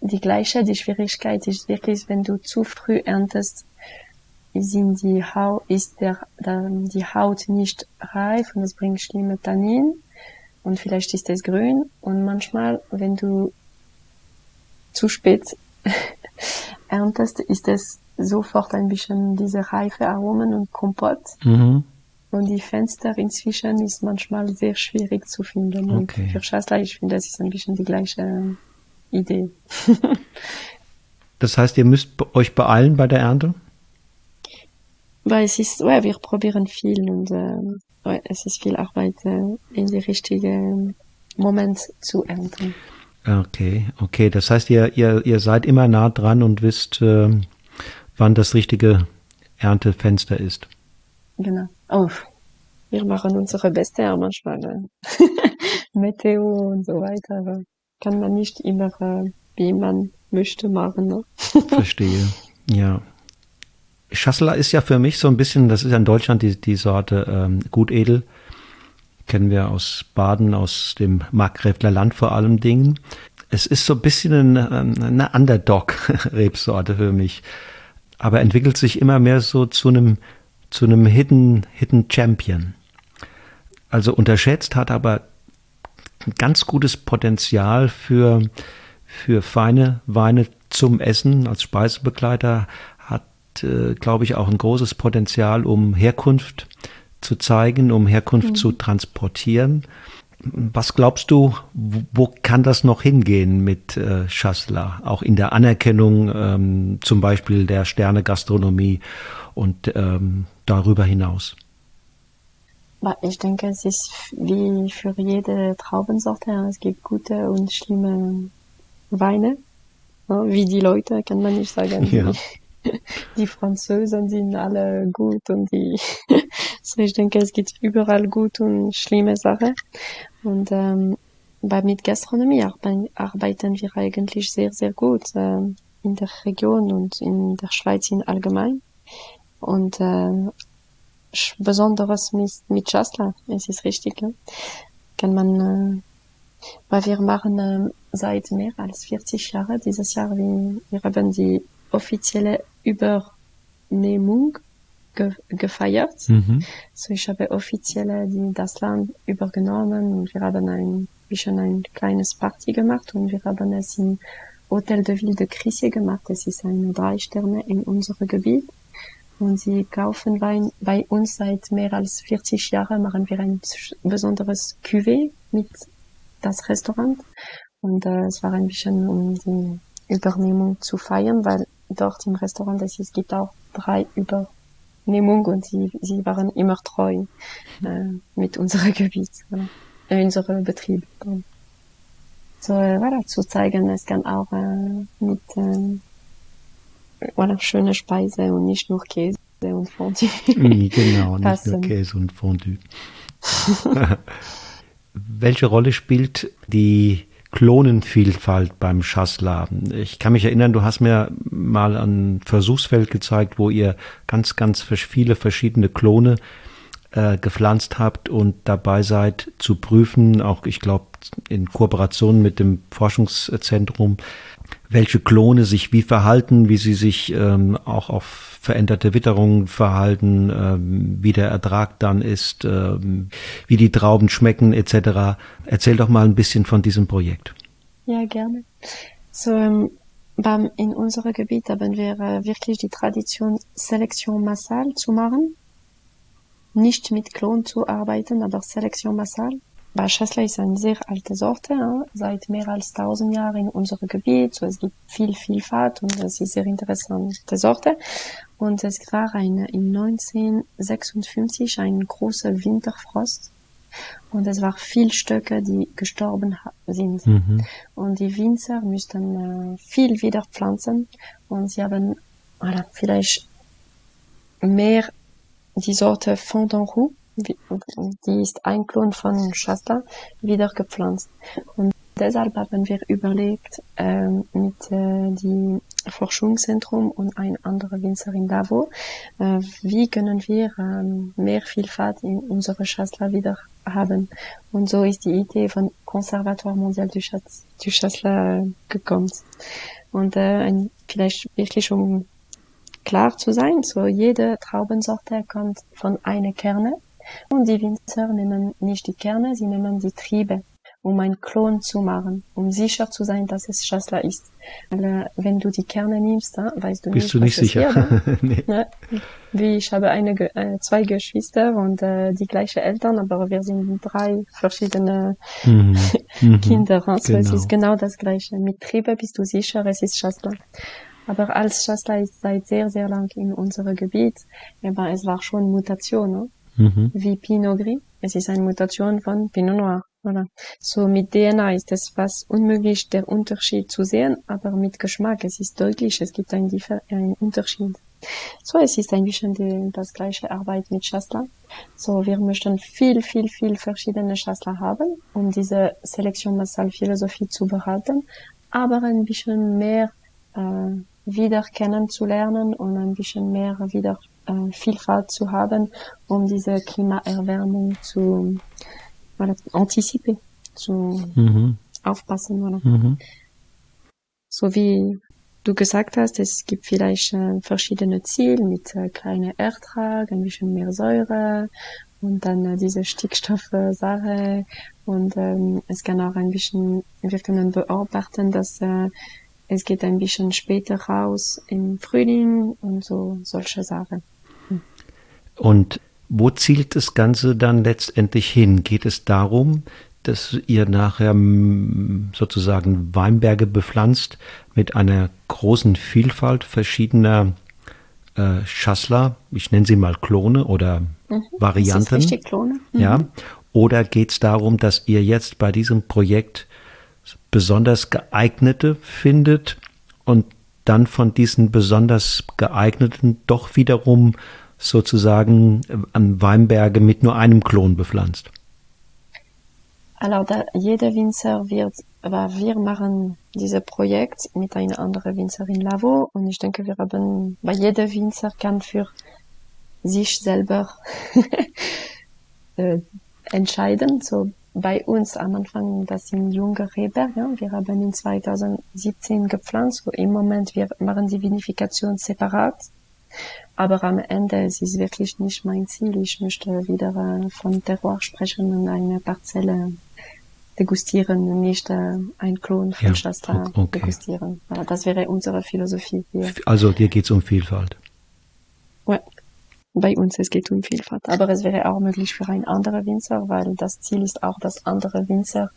die gleiche. Die Schwierigkeit ist wirklich, wenn du zu früh erntest, sind die Haut, ist der, der, die Haut nicht reif und es bringt schlimme Tannin und vielleicht ist es grün und manchmal, wenn du zu spät (laughs) erntest, ist es sofort ein bisschen diese reife Aromen und Kompott. Mhm. Und die Fenster inzwischen ist manchmal sehr schwierig zu finden. Okay. Und für Schastler, ich finde, das ist ein bisschen die gleiche Idee. (laughs) das heißt, ihr müsst euch beeilen bei der Ernte? Weil es ist, ja, wir probieren viel und äh, es ist viel Arbeit, äh, in die richtige Moment zu ernten. Okay, okay. Das heißt, ihr, ihr, ihr seid immer nah dran und wisst, äh, wann das richtige Erntefenster ist. Genau. Oh, wir machen unsere Beste manchmal. (laughs) Meteo und so weiter. Aber kann man nicht immer, äh, wie man möchte, machen. Ne? (laughs) Verstehe. Ja. Chasselas ist ja für mich so ein bisschen, das ist ja in Deutschland die, die Sorte ähm, Gutedel. Kennen wir aus Baden, aus dem Markgräfler Land vor allem Dingen. Es ist so ein bisschen eine, eine Underdog-Rebsorte für mich aber entwickelt sich immer mehr so zu einem, zu einem Hidden, Hidden Champion. Also unterschätzt hat aber ein ganz gutes Potenzial für, für feine Weine zum Essen als Speisebegleiter, hat, äh, glaube ich, auch ein großes Potenzial, um Herkunft zu zeigen, um Herkunft mhm. zu transportieren. Was glaubst du, wo kann das noch hingehen mit äh, Schassler? Auch in der Anerkennung ähm, zum Beispiel der Sterne-Gastronomie und ähm, darüber hinaus? Ich denke, es ist wie für jede Traubensorte. Es gibt gute und schlimme Weine. Wie die Leute, kann man nicht sagen. Ja. (laughs) (laughs) Die Franzosen sind alle gut und die, (laughs) so ich denke, es gibt überall gut und schlimme Sachen. Und ähm, bei mit Gastronomie arbeiten wir eigentlich sehr, sehr gut äh, in der Region und in der Schweiz in allgemein. Und äh, Besonderes mit, mit Jasla, es ist richtig, ja? kann man, äh, weil wir machen äh, seit mehr als 40 Jahren, dieses Jahr, wir, wir haben die offizielle Übernehmung ge gefeiert. Mhm. So ich habe offiziell die, das Land übergenommen und wir haben ein bisschen ein kleines Party gemacht und wir haben es im Hotel de Ville de Crissy gemacht. Es ist eine drei Sterne in unserem Gebiet. Und sie kaufen Wein bei uns seit mehr als 40 Jahren machen wir ein besonderes Cuvée mit das Restaurant. Und äh, es war ein bisschen um die Übernehmung zu feiern, weil dort im Restaurant es, es gibt auch drei Über Nehmung und sie, sie waren immer treu äh, mit unserem (laughs) Gebiet, äh, unserem Betrieb. So, äh, voilà, zu zeigen, es kann auch äh, mit äh, voilà, schöne Speise und nicht nur Käse und Fondue. genau, (laughs) nicht nur Käse und Fondue. (laughs) Welche Rolle spielt die Klonenvielfalt beim Schassladen. Ich kann mich erinnern, du hast mir mal ein Versuchsfeld gezeigt, wo ihr ganz, ganz viele verschiedene Klone äh, gepflanzt habt und dabei seid zu prüfen, auch ich glaube in Kooperation mit dem Forschungszentrum, welche Klone sich wie verhalten, wie sie sich ähm, auch auf veränderte Witterungen verhalten, ähm, wie der Ertrag dann ist, ähm, wie die Trauben schmecken etc. Erzähl doch mal ein bisschen von diesem Projekt. Ja, gerne. So, ähm, beim, in unserem Gebiet haben wir äh, wirklich die Tradition, Selektion massal zu machen. Nicht mit Klon zu arbeiten, aber Selektion massal. Bachasla ist eine sehr alte Sorte, ja, seit mehr als tausend Jahren in unserem Gebiet. So, es gibt viel Vielfalt und es ist sehr interessante Sorte. Und es war eine, in 1956 ein großer Winterfrost. Und es war viel Stöcke, die gestorben sind. Mhm. Und die Winzer müssten äh, viel wieder pflanzen. Und sie haben voilà, vielleicht mehr die Sorte Fond d'Enroux die ist ein Klon von Shasta, wieder gepflanzt. Und deshalb haben wir überlegt, äh, mit äh, dem Forschungszentrum und ein anderer Winzer in Davos, äh, wie können wir äh, mehr Vielfalt in unserer Chasselas wieder haben. Und so ist die Idee von Conservatoire Mondial du, Chas du Chasselas gekommen. Und äh, ein, vielleicht wirklich um klar zu sein, so jede Traubensorte kommt von einer Kerne und die Winzer nehmen nicht die Kerne, sie nehmen die Triebe, um einen Klon zu machen, um sicher zu sein, dass es Schassler ist. Weil, äh, wenn du die Kerne nimmst, dann weißt du Bist nicht, du nicht sicher. (laughs) nee. ja, wie ich habe eine, äh, zwei Geschwister und äh, die gleiche Eltern, aber wir sind drei verschiedene mhm. (laughs) mhm. Kinder. Also genau. es ist genau das Gleiche. Mit Triebe bist du sicher, es ist Schassler. Aber als Schassler ist seit sehr, sehr lang in unserem Gebiet, aber es war schon Mutation. Ne? Mhm. wie Pinot Gris. Es ist eine Mutation von Pinot Noir. Voilà. So mit DNA ist es fast unmöglich, der Unterschied zu sehen, aber mit Geschmack, es ist deutlich, es gibt einen, einen Unterschied. So, es ist ein bisschen die, das gleiche Arbeit mit Chasselas. So, wir möchten viel, viel, viel verschiedene Chasselas haben, um diese Selektion Massal Philosophie zu behalten, aber ein bisschen mehr äh, wieder kennenzulernen und ein bisschen mehr wieder äh, Vielfalt zu haben, um diese Klimaerwärmung zu voilà, anticiper, zu mhm. aufpassen. Voilà. Mhm. So wie du gesagt hast, es gibt vielleicht äh, verschiedene Ziele mit äh, kleiner Ertrag, ein bisschen mehr Säure und dann äh, diese Stickstoffsache und ähm, es kann auch ein bisschen, wir können beobachten, dass äh, es geht ein bisschen später raus im Frühling und so solche Sachen. Und wo zielt das Ganze dann letztendlich hin? Geht es darum, dass ihr nachher sozusagen Weinberge bepflanzt mit einer großen Vielfalt verschiedener äh, Schassler, ich nenne sie mal Klone oder mhm, Varianten. Das ist richtig, Klone. Mhm. Ja. Oder geht es darum, dass ihr jetzt bei diesem Projekt besonders geeignete findet und dann von diesen besonders geeigneten doch wiederum sozusagen äh, an Weinberge mit nur einem Klon bepflanzt? Da, jeder Winzer wird, aber wir machen dieses Projekt mit einer anderen Winzer in Lavo und ich denke, wir haben, bei jeder Winzer kann für sich selber (laughs) äh, entscheiden. So bei uns am Anfang, das sind junge Reben, ja. wir haben in 2017 gepflanzt, so im Moment wir machen die Vinifikation separat aber am Ende es ist wirklich nicht mein Ziel. Ich möchte wieder äh, von Terroir sprechen und eine Parzelle degustieren und nicht äh, ein Klon von ja, Shasta okay. degustieren. Das wäre unsere Philosophie hier. Also dir geht es um Vielfalt. Ja, bei uns es geht um Vielfalt. Aber es wäre auch möglich für ein anderer Winzer, weil das Ziel ist auch, dass andere Winzer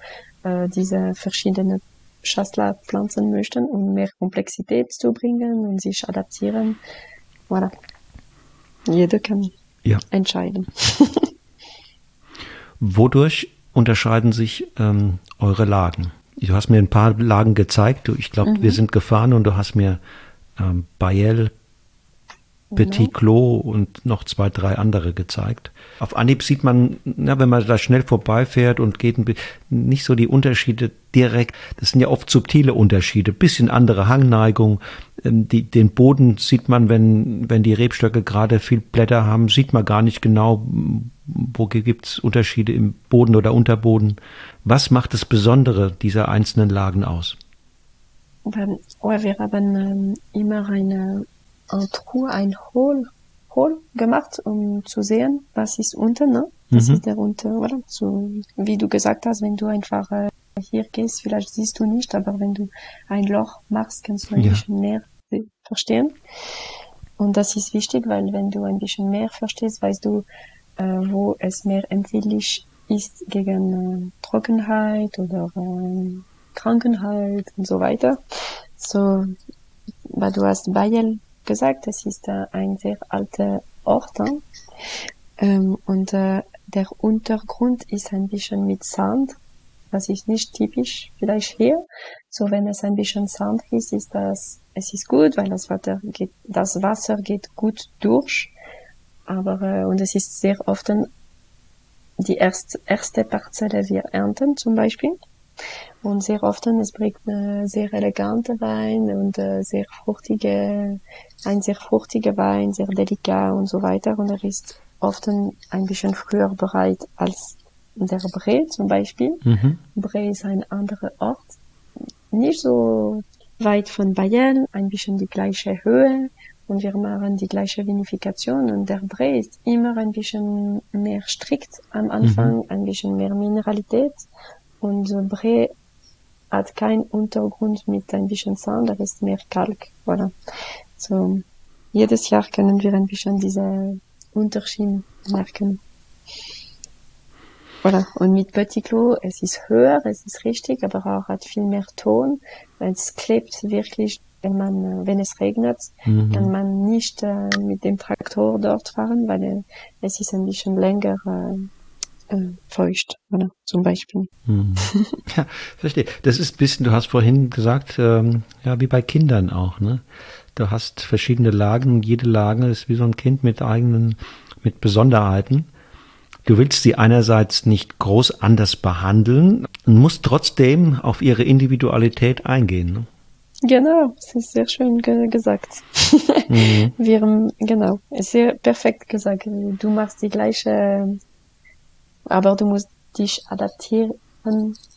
äh, diese verschiedenen Schastler pflanzen möchten, um mehr Komplexität zu bringen und sich adaptieren Voilà. Jeder kann ja. entscheiden. (laughs) Wodurch unterscheiden sich ähm, eure Lagen? Du hast mir ein paar Lagen gezeigt. Ich glaube, mhm. wir sind gefahren und du hast mir ähm, Bayel, Petit Clos und noch zwei, drei andere gezeigt. Auf Anhieb sieht man, na, wenn man da schnell vorbeifährt und geht nicht so die Unterschiede direkt. Das sind ja oft subtile Unterschiede, bisschen andere Hangneigung. Ähm, die, den Boden sieht man, wenn, wenn die Rebstöcke gerade viel Blätter haben, sieht man gar nicht genau, wo gibt's Unterschiede im Boden oder Unterboden. Was macht das Besondere dieser einzelnen Lagen aus? Wir haben ähm, immer eine ein Trou, ein Hole, Hole gemacht, um zu sehen, was ist unten, ne? Das mhm. ist der unter, oder? So, wie du gesagt hast, wenn du einfach äh, hier gehst, vielleicht siehst du nicht, aber wenn du ein Loch machst, kannst du ein ja. bisschen mehr verstehen. Und das ist wichtig, weil wenn du ein bisschen mehr verstehst, weißt du, äh, wo es mehr empfindlich ist gegen äh, Trockenheit oder äh, Krankenheit und so weiter. So, weil du hast Bayel gesagt, es ist äh, ein sehr alter Ort. Ähm, und äh, der Untergrund ist ein bisschen mit Sand. Das ist nicht typisch vielleicht hier. So wenn es ein bisschen Sand ist, ist das, es ist gut, weil das Wasser geht, das Wasser geht gut durch. Aber, äh, und es ist sehr oft die erste, erste Parzelle wir ernten zum Beispiel. Und sehr oft, es bringt eine sehr elegante Wein und äh, sehr fruchtige, ein sehr fruchtiger Wein, sehr delikat und so weiter. Und er ist oft ein bisschen früher bereit als der Bre zum Beispiel. Mhm. Bre ist ein anderer Ort. Nicht so weit von Bayern, ein bisschen die gleiche Höhe und wir machen die gleiche Vinifikation und der Bre ist immer ein bisschen mehr strikt am Anfang, mhm. ein bisschen mehr Mineralität und Bre hat keinen Untergrund mit ein bisschen Sand, da ist mehr Kalk. Voilà. So, jedes Jahr können wir ein bisschen diese Unterschied merken. Voilà. Und mit Petit Clos, es ist höher, es ist richtig, aber auch hat viel mehr Ton. Es klebt wirklich, wenn man, wenn es regnet, mhm. kann man nicht äh, mit dem Traktor dort fahren, weil äh, es ist ein bisschen länger äh, feucht, oder? zum Beispiel. Hm. (laughs) Ja, verstehe. Das ist ein bisschen, du hast vorhin gesagt, ähm, ja, wie bei Kindern auch, ne? Du hast verschiedene Lagen, jede Lage ist wie so ein Kind mit eigenen, mit Besonderheiten. Du willst sie einerseits nicht groß anders behandeln und musst trotzdem auf ihre Individualität eingehen. Ne? Genau, das ist sehr schön ge gesagt. Mhm. (laughs) Wir, genau, sehr perfekt gesagt. Du machst die gleiche aber du musst dich adaptieren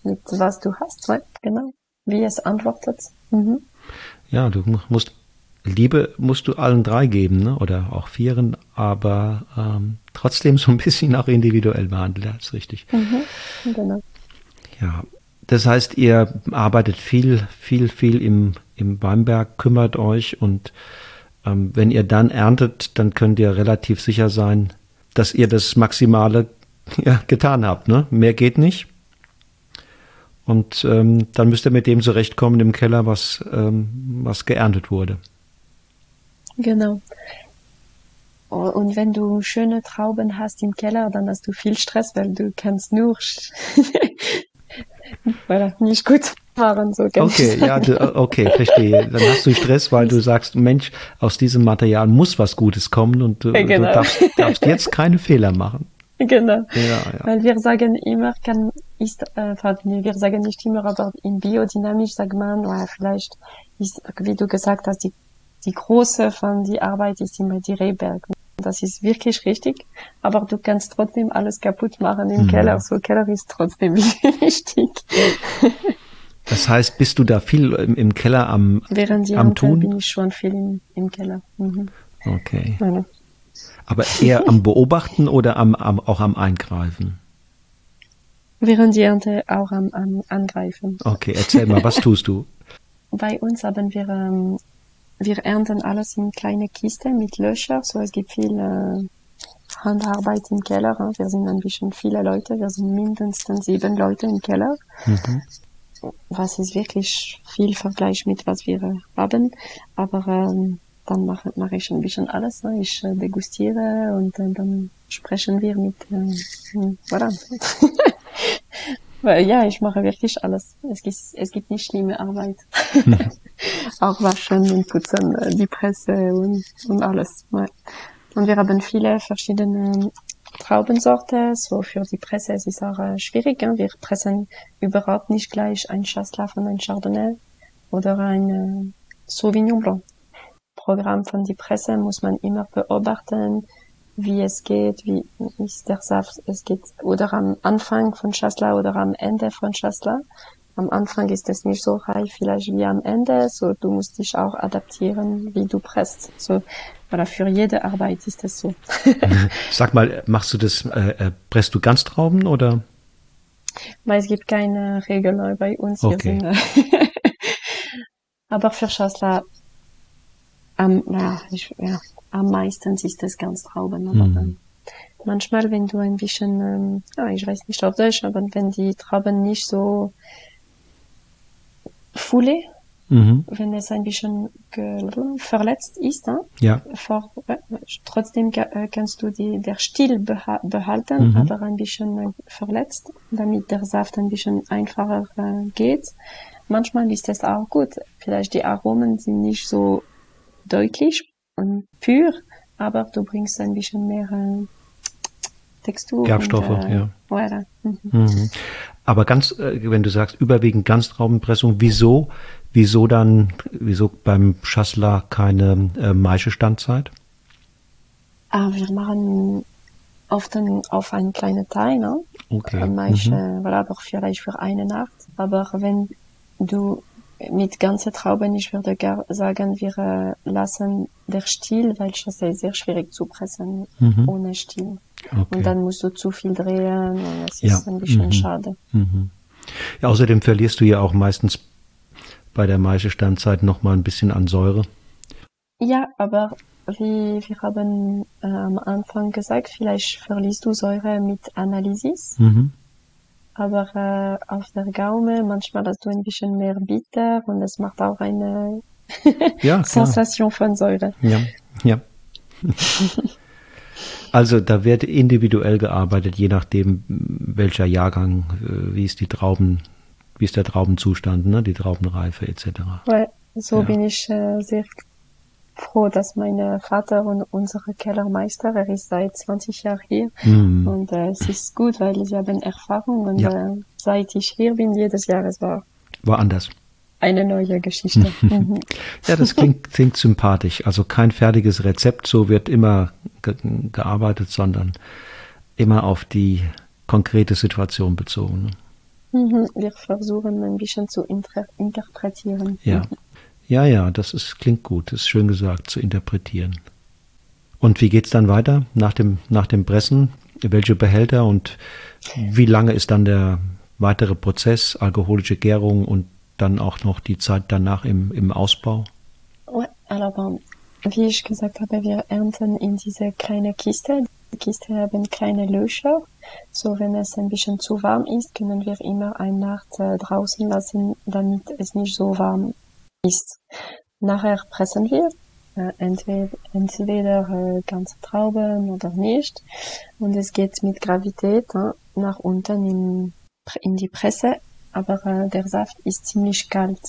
mit was du hast, right? genau, wie es antwortet. Mhm. Ja, du musst Liebe musst du allen drei geben, ne? oder auch vieren, aber ähm, trotzdem so ein bisschen auch individuell behandelt, das ist richtig. Mhm, genau. Ja, das heißt, ihr arbeitet viel, viel, viel im, im Weinberg, kümmert euch und ähm, wenn ihr dann erntet, dann könnt ihr relativ sicher sein, dass ihr das Maximale (laughs) ja, getan habt. Ne? Mehr geht nicht. Und ähm, dann müsst ihr mit dem zurechtkommen im Keller, was, ähm, was geerntet wurde. Genau. Und wenn du schöne Trauben hast im Keller, dann hast du viel Stress, weil du kannst nur (laughs) voilà, nicht gut machen. So okay, ja, du, okay, verstehe. Dann hast du Stress, weil du sagst, Mensch, aus diesem Material muss was Gutes kommen und du, genau. du darfst, darfst jetzt keine Fehler machen. (laughs) Genau. Ja, ja. Weil wir sagen immer, kann, ist, äh, wir sagen nicht immer, aber in biodynamisch sagt man, oder vielleicht ist, wie du gesagt hast, die, die große von die Arbeit ist immer die Rehberg. Das ist wirklich richtig, aber du kannst trotzdem alles kaputt machen im mhm. Keller. So Keller ist trotzdem (laughs) wichtig. Das heißt, bist du da viel im, im Keller am, Während am Tun? bin ich schon viel im, im Keller. Mhm. Okay. Meine. Aber eher am (laughs) Beobachten oder am, am, auch am Eingreifen? Während die Ernte auch am, am Angreifen. Okay, erzähl mal, was tust du? (laughs) Bei uns haben wir ähm, wir ernten alles in kleine Kisten mit Löcher, so es gibt viel äh, Handarbeit im Keller. Wir sind ein bisschen viele Leute, wir sind mindestens sieben Leute im Keller. Mhm. Was ist wirklich viel Vergleich mit was wir haben. Aber ähm, dann mache, mache ich ein bisschen alles. Ne? Ich äh, degustiere und äh, dann sprechen wir mit äh, voilà. (laughs) Weil, ja, ich mache wirklich alles. Es gibt, es gibt nicht schlimme Arbeit. (laughs) Auch waschen und putzen, äh, die Presse und, und alles. Ja. Und wir haben viele verschiedene Traubensorten. So für die Presse es ist auch äh, schwierig. Wir pressen überhaupt nicht gleich ein Chasselas von ein Chardonnay oder ein äh, Sauvignon Blanc. Programm von die Presse muss man immer beobachten, wie es geht, wie ist der Saft, es geht oder am Anfang von Chasselas oder am Ende von Chasselas am Anfang ist es nicht so reif vielleicht wie am Ende, so du musst dich auch adaptieren, wie du presst. So, oder für jede Arbeit ist es so. (laughs) Sag mal, machst du das, äh, äh, presst du ganz Trauben oder? Weil es gibt keine Regel bei uns. Okay. Sind, äh, (laughs) aber für Schassler am, ja, ich, ja, am meisten ist es ganz Trauben. Aber mhm. manchmal, wenn du ein bisschen, ähm, ja, ich weiß nicht auf Deutsch, aber wenn die Trauben nicht so Foulée, mhm. wenn es ein bisschen verletzt ist. Hein? Ja. Vor, äh, trotzdem äh, kannst du die, der Stiel beha behalten, mhm. aber ein bisschen äh, verletzt, damit der Saft ein bisschen einfacher äh, geht. Manchmal ist es auch gut. Vielleicht die Aromen sind nicht so deutlich und pur, aber du bringst ein bisschen mehr äh, Textur. Gerbstoffe, und, äh, ja. Voilà. Mhm. Mhm. Aber ganz, äh, wenn du sagst, überwiegend Ganztraubenpressung, wieso, wieso dann, wieso beim Schassler keine äh, Maischestandzeit? Ah, wir machen oft ein, auf einen kleinen Teil, ne? Okay. Maische, mhm. voilà, aber vielleicht für eine Nacht. Aber wenn du mit ganzen Trauben, ich würde gar sagen, wir äh, lassen der Stiel, weil Chasse ist sehr schwierig zu pressen mhm. ohne Stiel. Okay. Und dann musst du zu viel drehen und das ja. ist ein bisschen mhm. schade. Mhm. Ja, außerdem verlierst du ja auch meistens bei der Maischestandzeit noch mal ein bisschen an Säure. Ja, aber wie wir haben äh, am Anfang gesagt, vielleicht verlierst du Säure mit Analysis. Mhm. Aber äh, auf der Gaume manchmal hast du ein bisschen mehr bitter und es macht auch eine (laughs) ja, Sensation von Säure. Ja, ja. (laughs) Also da wird individuell gearbeitet, je nachdem welcher Jahrgang, äh, wie ist die Trauben, wie ist der Traubenzustand, ne, die Traubenreife etc. Weil so ja. bin ich äh, sehr froh, dass mein Vater und unsere Kellermeister, er ist seit 20 Jahren hier mm. und äh, es ist gut, weil sie haben Erfahrung und ja. äh, seit ich hier bin, jedes Jahr es war war anders eine neue Geschichte. Mhm. (laughs) ja, das klingt, klingt sympathisch. Also kein fertiges Rezept, so wird immer ge gearbeitet, sondern immer auf die konkrete Situation bezogen. Mhm. Wir versuchen ein bisschen zu inter interpretieren. Ja. Ja, ja, das ist, klingt gut, ist schön gesagt, zu interpretieren. Und wie geht's dann weiter nach dem, nach dem Pressen? Welche Behälter und wie lange ist dann der weitere Prozess, alkoholische Gärung und dann auch noch die Zeit danach im, im Ausbau? Ouais, alors, wie ich gesagt habe, wir ernten in diese kleine Kiste. Kiste haben keine Löcher. So, wenn es ein bisschen zu warm ist, können wir immer eine Nacht äh, draußen lassen, damit es nicht so warm ist. Nachher pressen wir äh, entweder, entweder äh, ganze Trauben oder nicht. Und es geht mit Gravität äh, nach unten in, in die Presse, aber äh, der Saft ist ziemlich kalt.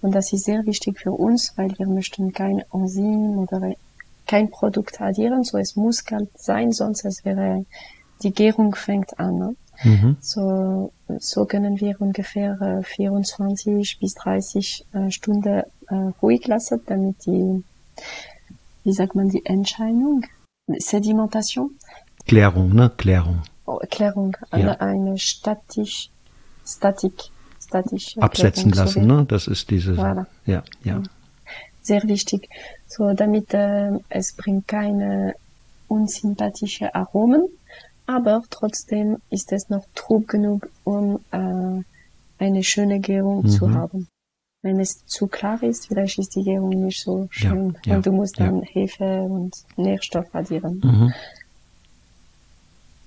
Und das ist sehr wichtig für uns, weil wir möchten kein Enzym oder kein Produkt addieren, so es muss kalt sein, sonst es wäre, die Gärung fängt an. Ne? Mhm. So, so können wir ungefähr äh, 24 bis 30 äh, Stunden äh, ruhig lassen, damit die, wie sagt man, die Entscheidung, Sedimentation? Klärung, ne? Klärung. Oh, Klärung, ja. eine, statisch, Statik, statisch. Absetzen Klärung, lassen, so ne? Das ist diese, voilà. ja, ja. Sehr wichtig. So, damit äh, es bringt keine unsympathische Aromen, aber trotzdem ist es noch trub genug, um äh, eine schöne Gärung mhm. zu haben. Wenn es zu klar ist, vielleicht ist die Gärung nicht so schön ja, ja, und du musst dann ja. Hefe und Nährstoff addieren. Mhm.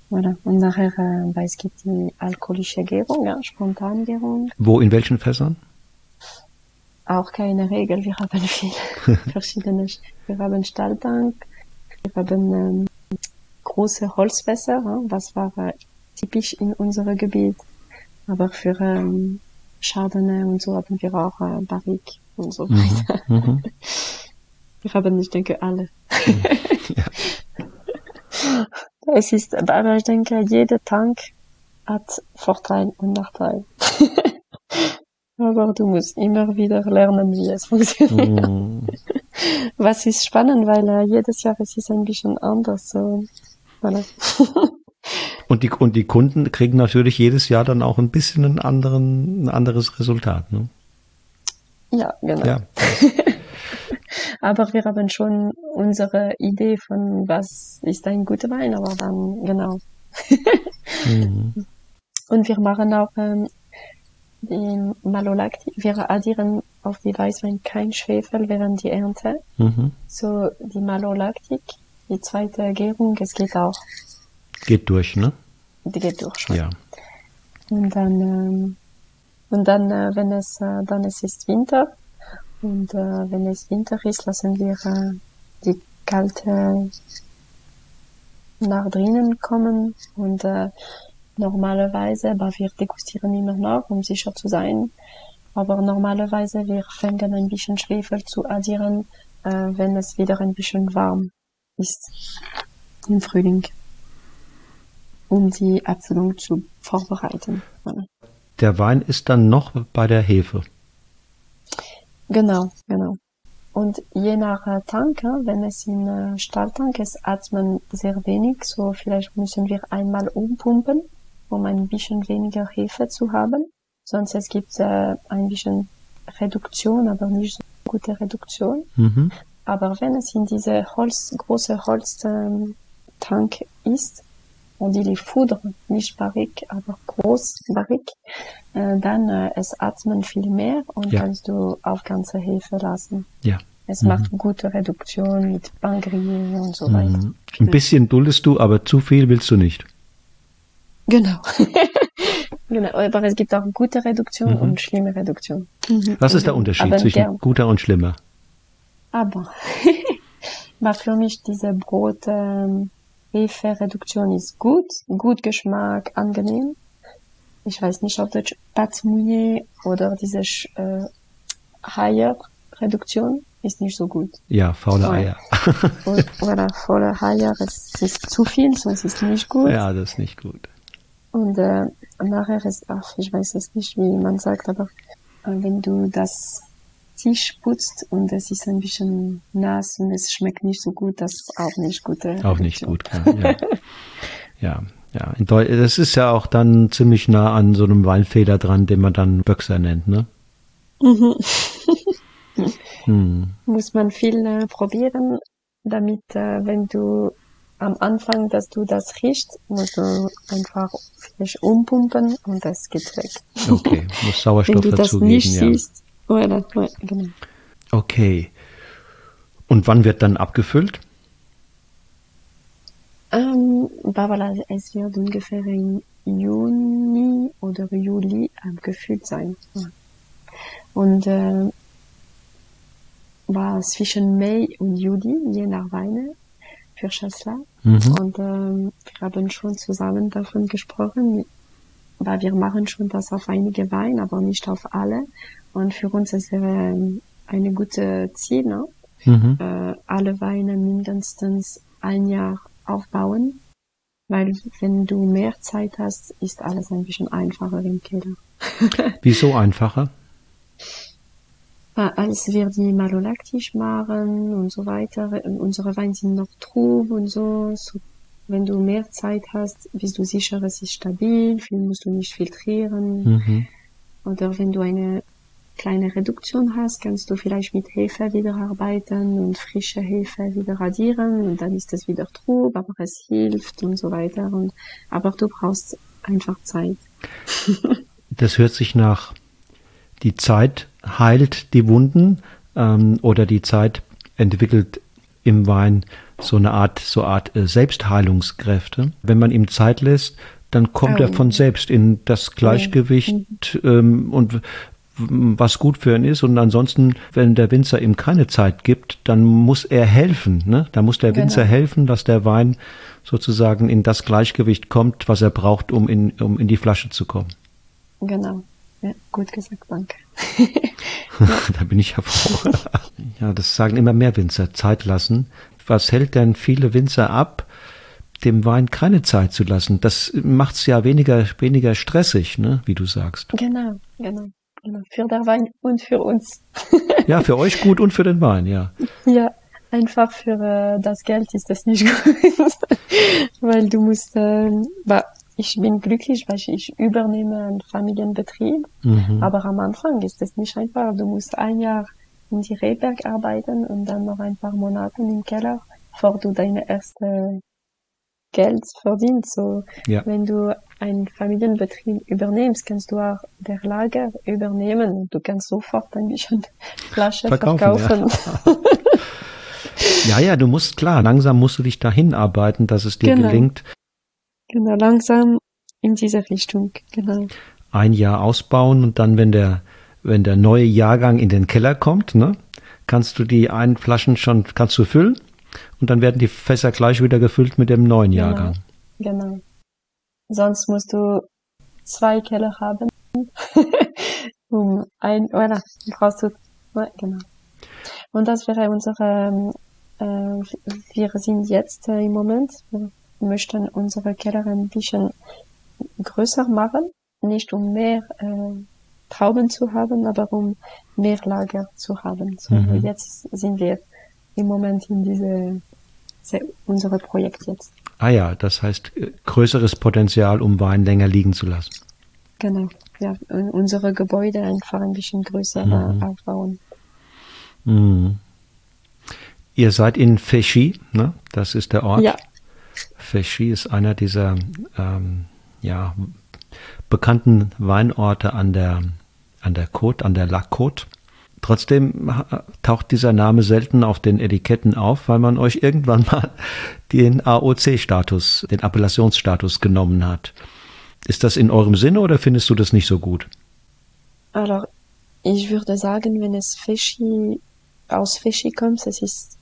Oder? Und nachher, äh, weil es gibt die alkoholische Gärung, ja, Spontangärung. Wo, in welchen Fässern? Auch keine Regel, wir haben (laughs) viele (laughs) verschiedene. Wir haben Stahltank, wir haben ähm, große Holzfässer, was war typisch in unserem Gebiet. Aber für ähm, Chardonnay und so haben wir auch äh, Barrique und so mhm, weiter. Mhm. Wir (laughs) haben, ich denke, alle. (laughs) ja. Es ist, aber ich denke, jeder Tank hat Vorteil und Nachteil. (laughs) aber du musst immer wieder lernen, wie es funktioniert. Mm. Was ist spannend, weil äh, jedes Jahr es ist ein bisschen anders. So. Voilà. (laughs) und, die, und die Kunden kriegen natürlich jedes Jahr dann auch ein bisschen einen anderen, ein anderes Resultat. Ne? Ja, genau. Ja. (laughs) aber wir haben schon unsere Idee von, was ist ein guter Wein, aber dann, genau. mhm. (laughs) Und wir machen auch ähm, die Malolacti. Wir addieren auf die Weißwein kein Schwefel während die Ernte. Mhm. So die Malolaktik die zweite Gärung, es geht auch. Geht durch, ne? Die geht durch schon. Ja. Und dann, ähm, und dann, äh, wenn es, äh, dann es ist Winter. Und äh, wenn es Winter ist, lassen wir äh, die kalte nach drinnen kommen. Und äh, normalerweise, aber wir degustieren immer noch, um sicher zu sein. Aber normalerweise, wir fangen ein bisschen Schwefel zu addieren, äh, wenn es wieder ein bisschen warm ist im Frühling, um die Abfüllung zu vorbereiten. Der Wein ist dann noch bei der Hefe. Genau, genau. Und je nach äh, Tank, wenn es in äh, Stahltank ist, atmen sehr wenig, so vielleicht müssen wir einmal umpumpen, um ein bisschen weniger Hefe zu haben. Sonst es gibt äh, ein bisschen Reduktion, aber nicht so gute Reduktion. Mhm. Aber wenn es in diese Holz, große Holztank ist, und die Foudre, nicht Barrique, aber groß Barrique, äh, dann äh, es atmen viel mehr und ja. kannst du auf ganze Hefe lassen. Ja. Es mhm. macht gute Reduktion mit Bangrier und so weiter. Mhm. Ein bisschen duldest du, aber zu viel willst du nicht. Genau. (laughs) genau. Aber es gibt auch gute Reduktion mhm. und schlimme Reduktion. Was ist der Unterschied aber zwischen gern. guter und schlimmer? Aber war für mich diese Brot ähm, Hefe-Reduktion ist gut, gut Geschmack, angenehm. Ich weiß nicht auf Deutsch Pâte mouillée oder diese äh, Eier-Reduktion ist nicht so gut. Ja, faule Eier. (laughs) oder faule Eier, es ist zu viel, so es ist nicht gut. Ja, das ist nicht gut. Und äh, nachher ist, ach, ich weiß es nicht, wie man sagt, aber äh, wenn du das Tisch putzt und es ist ein bisschen nass und es schmeckt nicht so gut, das ist auch nicht gut. Auch nicht gut, klar, ja. ja. Ja, das ist ja auch dann ziemlich nah an so einem Weinfeder dran, den man dann Böxer nennt, ne? Mhm. (laughs) hm. Muss man viel äh, probieren, damit, äh, wenn du am Anfang, dass du das riechst, musst du einfach vielleicht umpumpen und das geht weg. Okay, muss Sauerstoff (laughs) wenn du das nicht ja. siehst, Voilà, ouais, genau. Okay. Und wann wird dann abgefüllt? Ähm, voilà, es wird ungefähr im Juni oder Juli abgefüllt sein. Und äh, war zwischen Mai und Juli, je nach Weine, für Chasselas. Mhm. Und ähm, wir haben schon zusammen davon gesprochen, weil wir machen schon das auf einige Weine, aber nicht auf alle. Und für uns ist es ähm, eine gute Ziel, ne? mhm. äh, alle Weine mindestens ein Jahr aufbauen. Weil wenn du mehr Zeit hast, ist alles ein bisschen einfacher im Keller. (laughs) Wieso einfacher? als wir die malolaktisch machen und so weiter, unsere Weine sind noch trub und so, so, wenn du mehr Zeit hast, bist du sicher, es ist stabil, viel musst du nicht filtrieren. Mhm. Oder wenn du eine kleine Reduktion hast, kannst du vielleicht mit Hefe wieder arbeiten und frische Hefe wieder radieren und dann ist es wieder trub, aber es hilft und so weiter. Und, aber du brauchst einfach Zeit. (laughs) das hört sich nach die Zeit heilt die Wunden ähm, oder die Zeit entwickelt im Wein so eine Art, so Art äh, Selbstheilungskräfte. Wenn man ihm Zeit lässt, dann kommt oh. er von selbst in das Gleichgewicht mhm. ähm, und was gut für ihn ist. Und ansonsten, wenn der Winzer ihm keine Zeit gibt, dann muss er helfen. Ne? Da muss der genau. Winzer helfen, dass der Wein sozusagen in das Gleichgewicht kommt, was er braucht, um in, um in die Flasche zu kommen. Genau. Ja, gut gesagt, danke. (laughs) da bin ich ja froh. (laughs) ja, das sagen immer mehr Winzer, Zeit lassen. Was hält denn viele Winzer ab, dem Wein keine Zeit zu lassen? Das macht es ja weniger, weniger stressig, ne, wie du sagst. Genau, genau. Für den Wein und für uns. (laughs) ja, für euch gut und für den Wein, ja. Ja, einfach für äh, das Geld ist das nicht (laughs) gut. Weil du musst, äh, ich bin glücklich, weil ich übernehme einen Familienbetrieb. Mhm. Aber am Anfang ist es nicht einfach. Du musst ein Jahr in die Rehberg arbeiten und dann noch ein paar Monate im Keller, bevor du deine erste Geld verdienst. So, ja. wenn du einen Familienbetrieb übernimmst, kannst du auch der Lager übernehmen. Du kannst sofort ein bisschen Flasche verkaufen. verkaufen. Ja. ja, ja, du musst klar, langsam musst du dich dahin arbeiten, dass es dir genau. gelingt, Genau, langsam in diese Richtung, genau. Ein Jahr ausbauen und dann, wenn der, wenn der neue Jahrgang in den Keller kommt, ne, kannst du die einen Flaschen schon, kannst du füllen und dann werden die Fässer gleich wieder gefüllt mit dem neuen genau, Jahrgang. Genau. Sonst musst du zwei Keller haben. (laughs) um ein, oder brauchst du, genau. Und das wäre unsere, äh, wir sind jetzt äh, im Moment, möchten unsere Keller ein bisschen größer machen, nicht um mehr äh, Trauben zu haben, aber um mehr Lager zu haben. So, mhm. Jetzt sind wir im Moment in diese, unsere Projekt jetzt. Ah ja, das heißt äh, größeres Potenzial, um Wein länger liegen zu lassen. Genau, ja, unsere Gebäude einfach ein bisschen größer mhm. aufbauen. Mhm. Ihr seid in Feschi, ne? Das ist der Ort. Ja, Féchy ist einer dieser ähm, ja, bekannten Weinorte an der, an der Côte, an der La Côte. Trotzdem taucht dieser Name selten auf den Etiketten auf, weil man euch irgendwann (laughs) mal den AOC-Status, den Appellationsstatus genommen hat. Ist das in eurem Sinne oder findest du das nicht so gut? Alors, ich würde sagen, wenn es Fischi aus Fischi kommt, es ist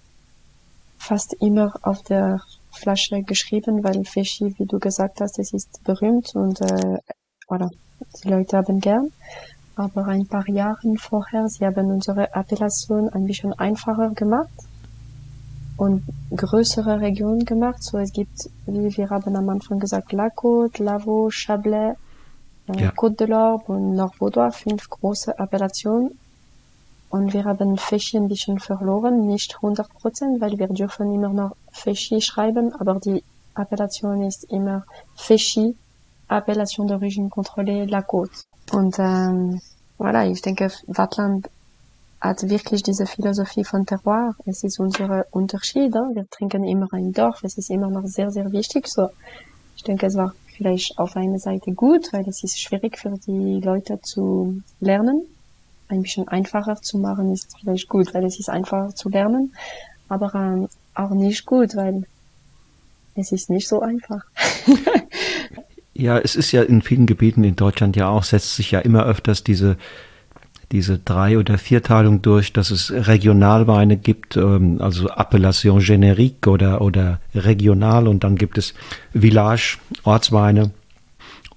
fast immer auf der Flasche geschrieben, weil Fischi, wie du gesagt hast, es ist berühmt und äh, voilà, die Leute haben gern. Aber ein paar Jahre vorher, sie haben unsere Appellation ein bisschen einfacher gemacht und größere Regionen gemacht. So es gibt, wie wir haben am Anfang gesagt, La Côte, Lavaux, Chablais, äh, ja. Côte de l'Orbe und Nord-Vaudois, fünf große Appellationen und wir haben Fischi ein bisschen verloren, nicht 100 Prozent, weil wir dürfen immer noch Fischi schreiben, aber die Appellation ist immer Fischi, Appellation d'origine contrôlée, La Côte. Und ähm, voilà, ich denke, Wattland hat wirklich diese Philosophie von Terroir. Es ist unser Unterschied. Hein? Wir trinken immer ein Dorf. Es ist immer noch sehr, sehr wichtig. So, ich denke, es war vielleicht auf einer Seite gut, weil es ist schwierig für die Leute zu lernen ein bisschen einfacher zu machen, ist vielleicht gut, weil es ist einfacher zu lernen, aber ähm, auch nicht gut, weil es ist nicht so einfach. (laughs) ja, es ist ja in vielen Gebieten in Deutschland ja auch, setzt sich ja immer öfters diese diese Drei- oder Vierteilung durch, dass es Regionalweine gibt, ähm, also Appellation Generique oder, oder regional und dann gibt es Village, Ortsweine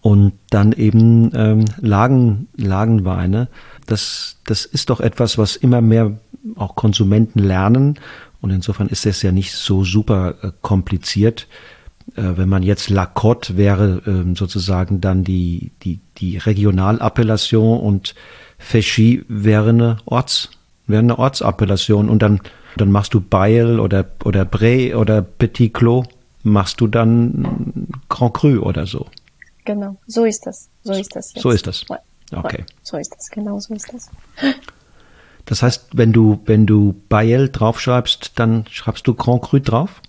und dann eben ähm, Lagen, Lagenweine. Das, das ist doch etwas, was immer mehr auch Konsumenten lernen und insofern ist es ja nicht so super äh, kompliziert. Äh, wenn man jetzt Lacotte wäre, äh, sozusagen dann die, die, die Regionalappellation und Feschi wäre eine Orts, wäre eine Ortsappellation und dann, dann machst du Bail oder, oder Bray oder Petit Clos, machst du dann Grand Cru oder so. Genau, so ist das. So ist das jetzt. So ist das. Okay. So ist das, genau so ist das. Das heißt, wenn du, wenn du Bayel draufschreibst, dann schreibst du Grand Cru drauf?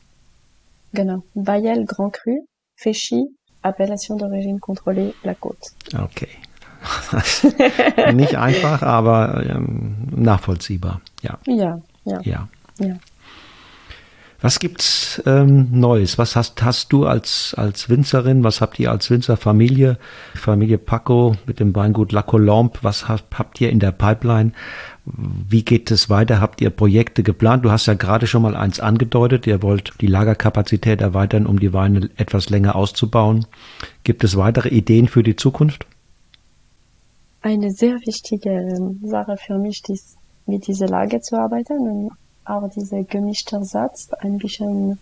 Genau. Bayel Grand Cru, Féchy, Appellation d'origine contrôlée, la Côte. Okay. (laughs) Nicht einfach, aber ähm, nachvollziehbar. Ja. Ja, ja. Ja. ja. Was gibt's ähm, Neues? Was hast, hast du als, als Winzerin? Was habt ihr als Winzerfamilie? Familie Paco mit dem Weingut La Colombe. Was habt, habt ihr in der Pipeline? Wie geht es weiter? Habt ihr Projekte geplant? Du hast ja gerade schon mal eins angedeutet. Ihr wollt die Lagerkapazität erweitern, um die Weine etwas länger auszubauen. Gibt es weitere Ideen für die Zukunft? Eine sehr wichtige ähm, Sache für mich ist, mit dieser Lage zu arbeiten und auch dieser gemischte Satz ein bisschen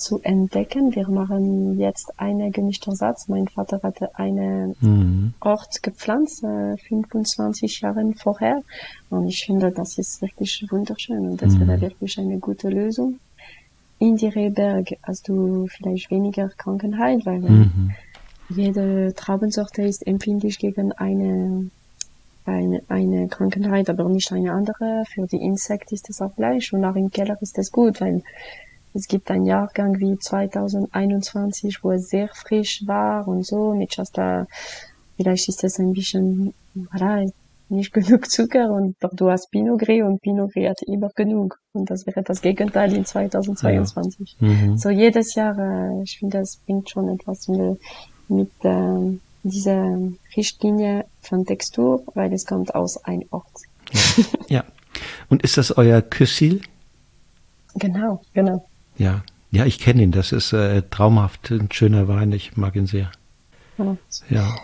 zu entdecken. Wir machen jetzt einen gemischten Satz. Mein Vater hatte einen mhm. Ort gepflanzt, äh, 25 Jahre vorher. Und ich finde, das ist wirklich wunderschön und das mhm. wäre wirklich eine gute Lösung. In die Rehberg hast du vielleicht weniger Krankenheit, weil mhm. jede Traubensorte ist empfindlich gegen eine eine, eine Krankheit, aber nicht eine andere. Für die Insekten ist es auch gleich und auch im Keller ist es gut, weil es gibt einen Jahrgang wie 2021, wo es sehr frisch war und so, mit Shasta, vielleicht ist es ein bisschen, voilà, nicht (laughs) genug Zucker und du hast Pinot Gris und Pinot Gris hat immer genug. Und das wäre das Gegenteil in 2022. Ja. Mhm. So jedes Jahr, äh, ich finde, das bringt schon etwas mit, mit äh, diese Richtlinie von Textur, weil es kommt aus einem Ort. Ja. ja. Und ist das euer Küssil? Genau, genau. Ja, ja, ich kenne ihn. Das ist äh, traumhaft, ein schöner Wein. Ich mag ihn sehr. Genau. Ja.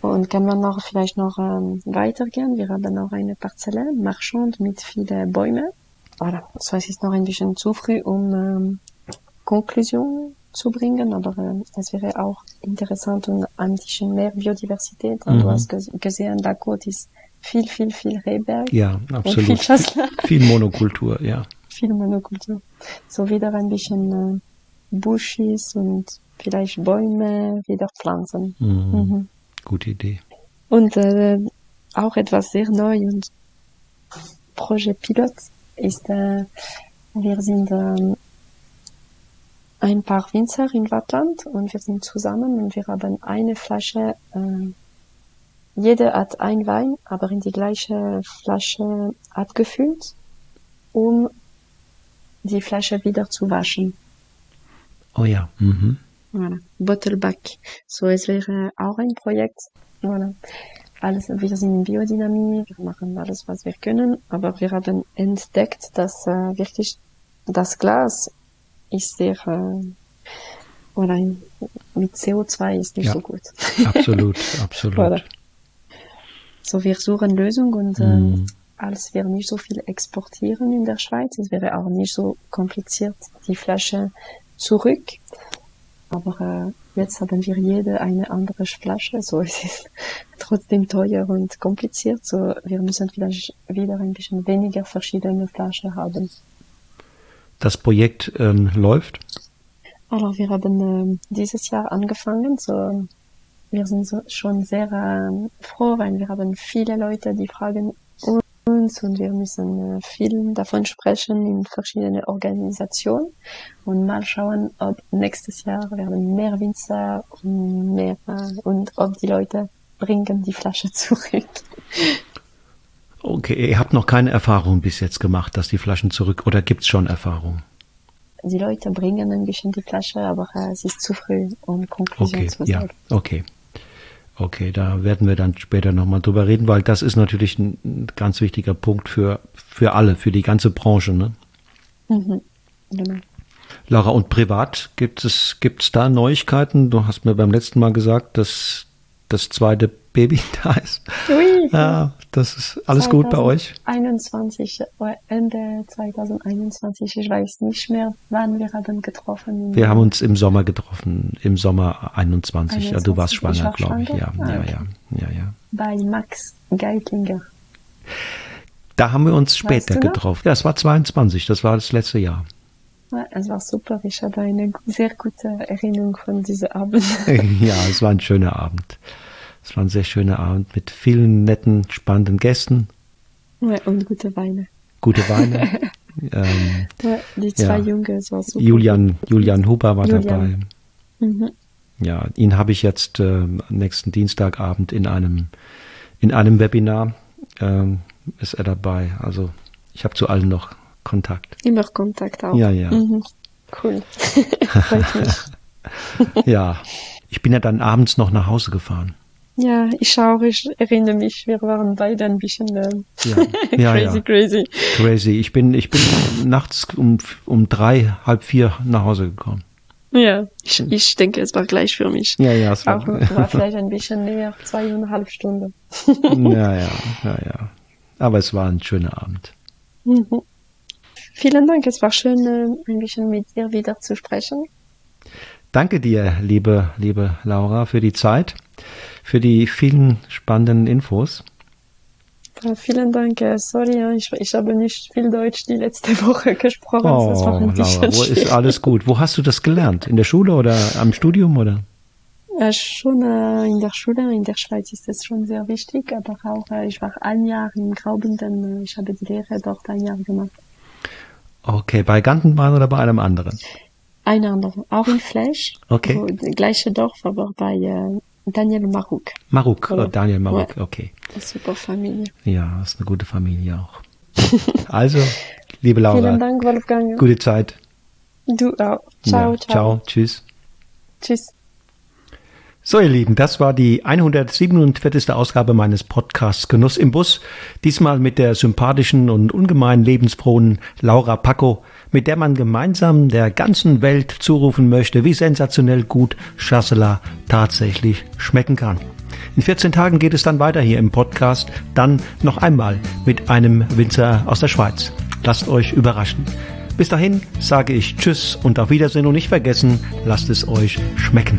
Und kann man noch vielleicht noch ähm, weitergehen? Wir haben noch eine Parzelle, Marchand mit vielen Bäumen. Voilà. So es ist noch ein bisschen zu früh, um ähm, Konklusionen zu bringen, aber äh, es wäre auch interessant und ein bisschen mehr Biodiversität. Mhm. Du hast gesehen, Côte ist viel, viel, viel Rehberg. Ja, absolut. Viel, viel, Monokultur, ja. Viel Monokultur. So wieder ein bisschen äh, Bushes und vielleicht Bäume wieder pflanzen. Mhm. Mhm. Gute Idee. Und äh, auch etwas sehr neu und Projekt Pilot ist, äh, wir sind äh, ein paar Winzer in Wattland und wir sind zusammen und wir haben eine Flasche, äh, jeder hat ein Wein, aber in die gleiche Flasche abgefüllt, um die Flasche wieder zu waschen. Oh ja. Mhm. Voilà. Bottleback. So, es wäre auch ein Projekt. Voilà. Alles, wir sind in Biodynamie, wir machen alles, was wir können, aber wir haben entdeckt, dass äh, wirklich das Glas ist sehr, äh, oder mit CO2 ist nicht ja, so gut. Absolut, (laughs) absolut. oder? So, wir suchen Lösungen und mm. Als wir nicht so viel exportieren in der Schweiz, es wäre auch nicht so kompliziert, die Flasche zurück. Aber äh, jetzt haben wir jede eine andere Flasche, so es ist (laughs) trotzdem teuer und kompliziert. So wir müssen vielleicht wieder ein bisschen weniger verschiedene Flaschen haben das Projekt ähm, läuft? Also wir haben äh, dieses Jahr angefangen. So, wir sind so, schon sehr äh, froh, weil wir haben viele Leute, die fragen uns und wir müssen äh, viel davon sprechen in verschiedenen Organisationen und mal schauen, ob nächstes Jahr werden mehr Winzer und mehr äh, und ob die Leute bringen die Flasche (laughs) zurück. Okay, ihr habt noch keine Erfahrung bis jetzt gemacht, dass die Flaschen zurück oder gibt's schon Erfahrung? die Leute bringen ein bisschen die Flasche, aber äh, es ist zu früh, um Konklusion Okay, zu ja, sagen. okay. Okay, da werden wir dann später nochmal drüber reden, weil das ist natürlich ein, ganz wichtiger Punkt für, für alle, für die ganze Branche. Ne? Mhm. Genau. Laura, und privat gibt es gibt's da Neuigkeiten? Du hast mir beim letzten Mal gesagt, dass das zweite Baby (laughs) da ist. Ui, Ja, das ist alles gut bei euch? 2021, äh, Ende 2021, ich weiß nicht mehr, wann wir haben getroffen. Wir haben uns im Sommer getroffen, im Sommer 21. Ja, du warst 21, schwanger, war glaube ich. Ja, ja, Ah, okay. ja, ja, ja. bei Max Geitlinger. Da haben wir uns später du noch? getroffen. Ja, es war 22, das war das letzte Jahr. Ja, es war super, ich habe eine sehr gute Erinnerung von diesem Abend. (laughs) ja, es war ein schöner Abend. Es war ein sehr schöner Abend mit vielen netten, spannenden Gästen, Ja, und gute Weine. gute Weine. (laughs) ähm, Ja, die zwei Ja. Junge, es war super. Julian, Julian Huber war Julian. dabei. Mhm. Ja, ihn habe ich jetzt ähm, nächsten Dienstagabend in einem in einem Webinar ähm, ist er dabei. Also ich habe zu allen noch Kontakt. Immer Kontakt auch. Ja, ja. Mhm. Cool. (laughs) Freut mich. (laughs) Ja, ich bin ja dann abends noch nach Hause gefahren. Ja, ich auch, ich erinnere mich, wir waren beide ein bisschen äh, (laughs) Ja, ja, crazy, ja. crazy. Crazy. Ich bin ich bin nachts um um drei halb vier nach Hause gekommen. Ja, ich, ich denke, es war gleich für mich. Ja, ja, es war, Auch war vielleicht (laughs) ein bisschen näher, zweieinhalb Stunden. ja, ja, (laughs) ja, ja. Aber es war ein schöner Abend. Mhm. Vielen Dank, es war schön, äh, ein bisschen mit dir wieder zu sprechen. Danke dir, liebe, liebe Laura, für die Zeit, für die vielen spannenden Infos. Vielen Dank, sorry, ich, ich habe nicht viel Deutsch die letzte (laughs) Woche gesprochen, Oh, das war Laura, wo ist alles gut? Wo hast du das gelernt? In der Schule oder am Studium oder? Äh, schon äh, in der Schule, in der Schweiz ist es schon sehr wichtig, aber auch, äh, ich war ein Jahr in Graubünden, äh, ich habe die Lehre dort ein Jahr gemacht. Okay, bei Gantenbahn oder bei einem anderen? Ein anderer, auch in Fleisch, Okay. wo, gleiche Dorf, aber bei äh, Daniel Maruk, Oder- oh, Daniel Maruk, okay. eine super Familie. Ja, ist eine gute Familie auch. (laughs) Also, liebe Vielen Laura, Dank, Wolfgang. gute Zeit. Du auch. Ciao, ja, ciao. Ciao, tschüss. Tschüss. So, ihr Lieben, das war die 147. Ausgabe meines Podcasts Genuss im Bus. Diesmal mit der sympathischen und ungemein lebensfrohen Laura Pacco, mit der man gemeinsam der ganzen Welt zurufen möchte, wie sensationell gut Chasselas tatsächlich schmecken kann. In 14 Tagen geht es dann weiter hier im Podcast, dann noch einmal mit einem Winzer aus der Schweiz. Lasst euch überraschen. Bis dahin sage ich Tschüss und auf Wiedersehen und nicht vergessen, lasst es euch schmecken.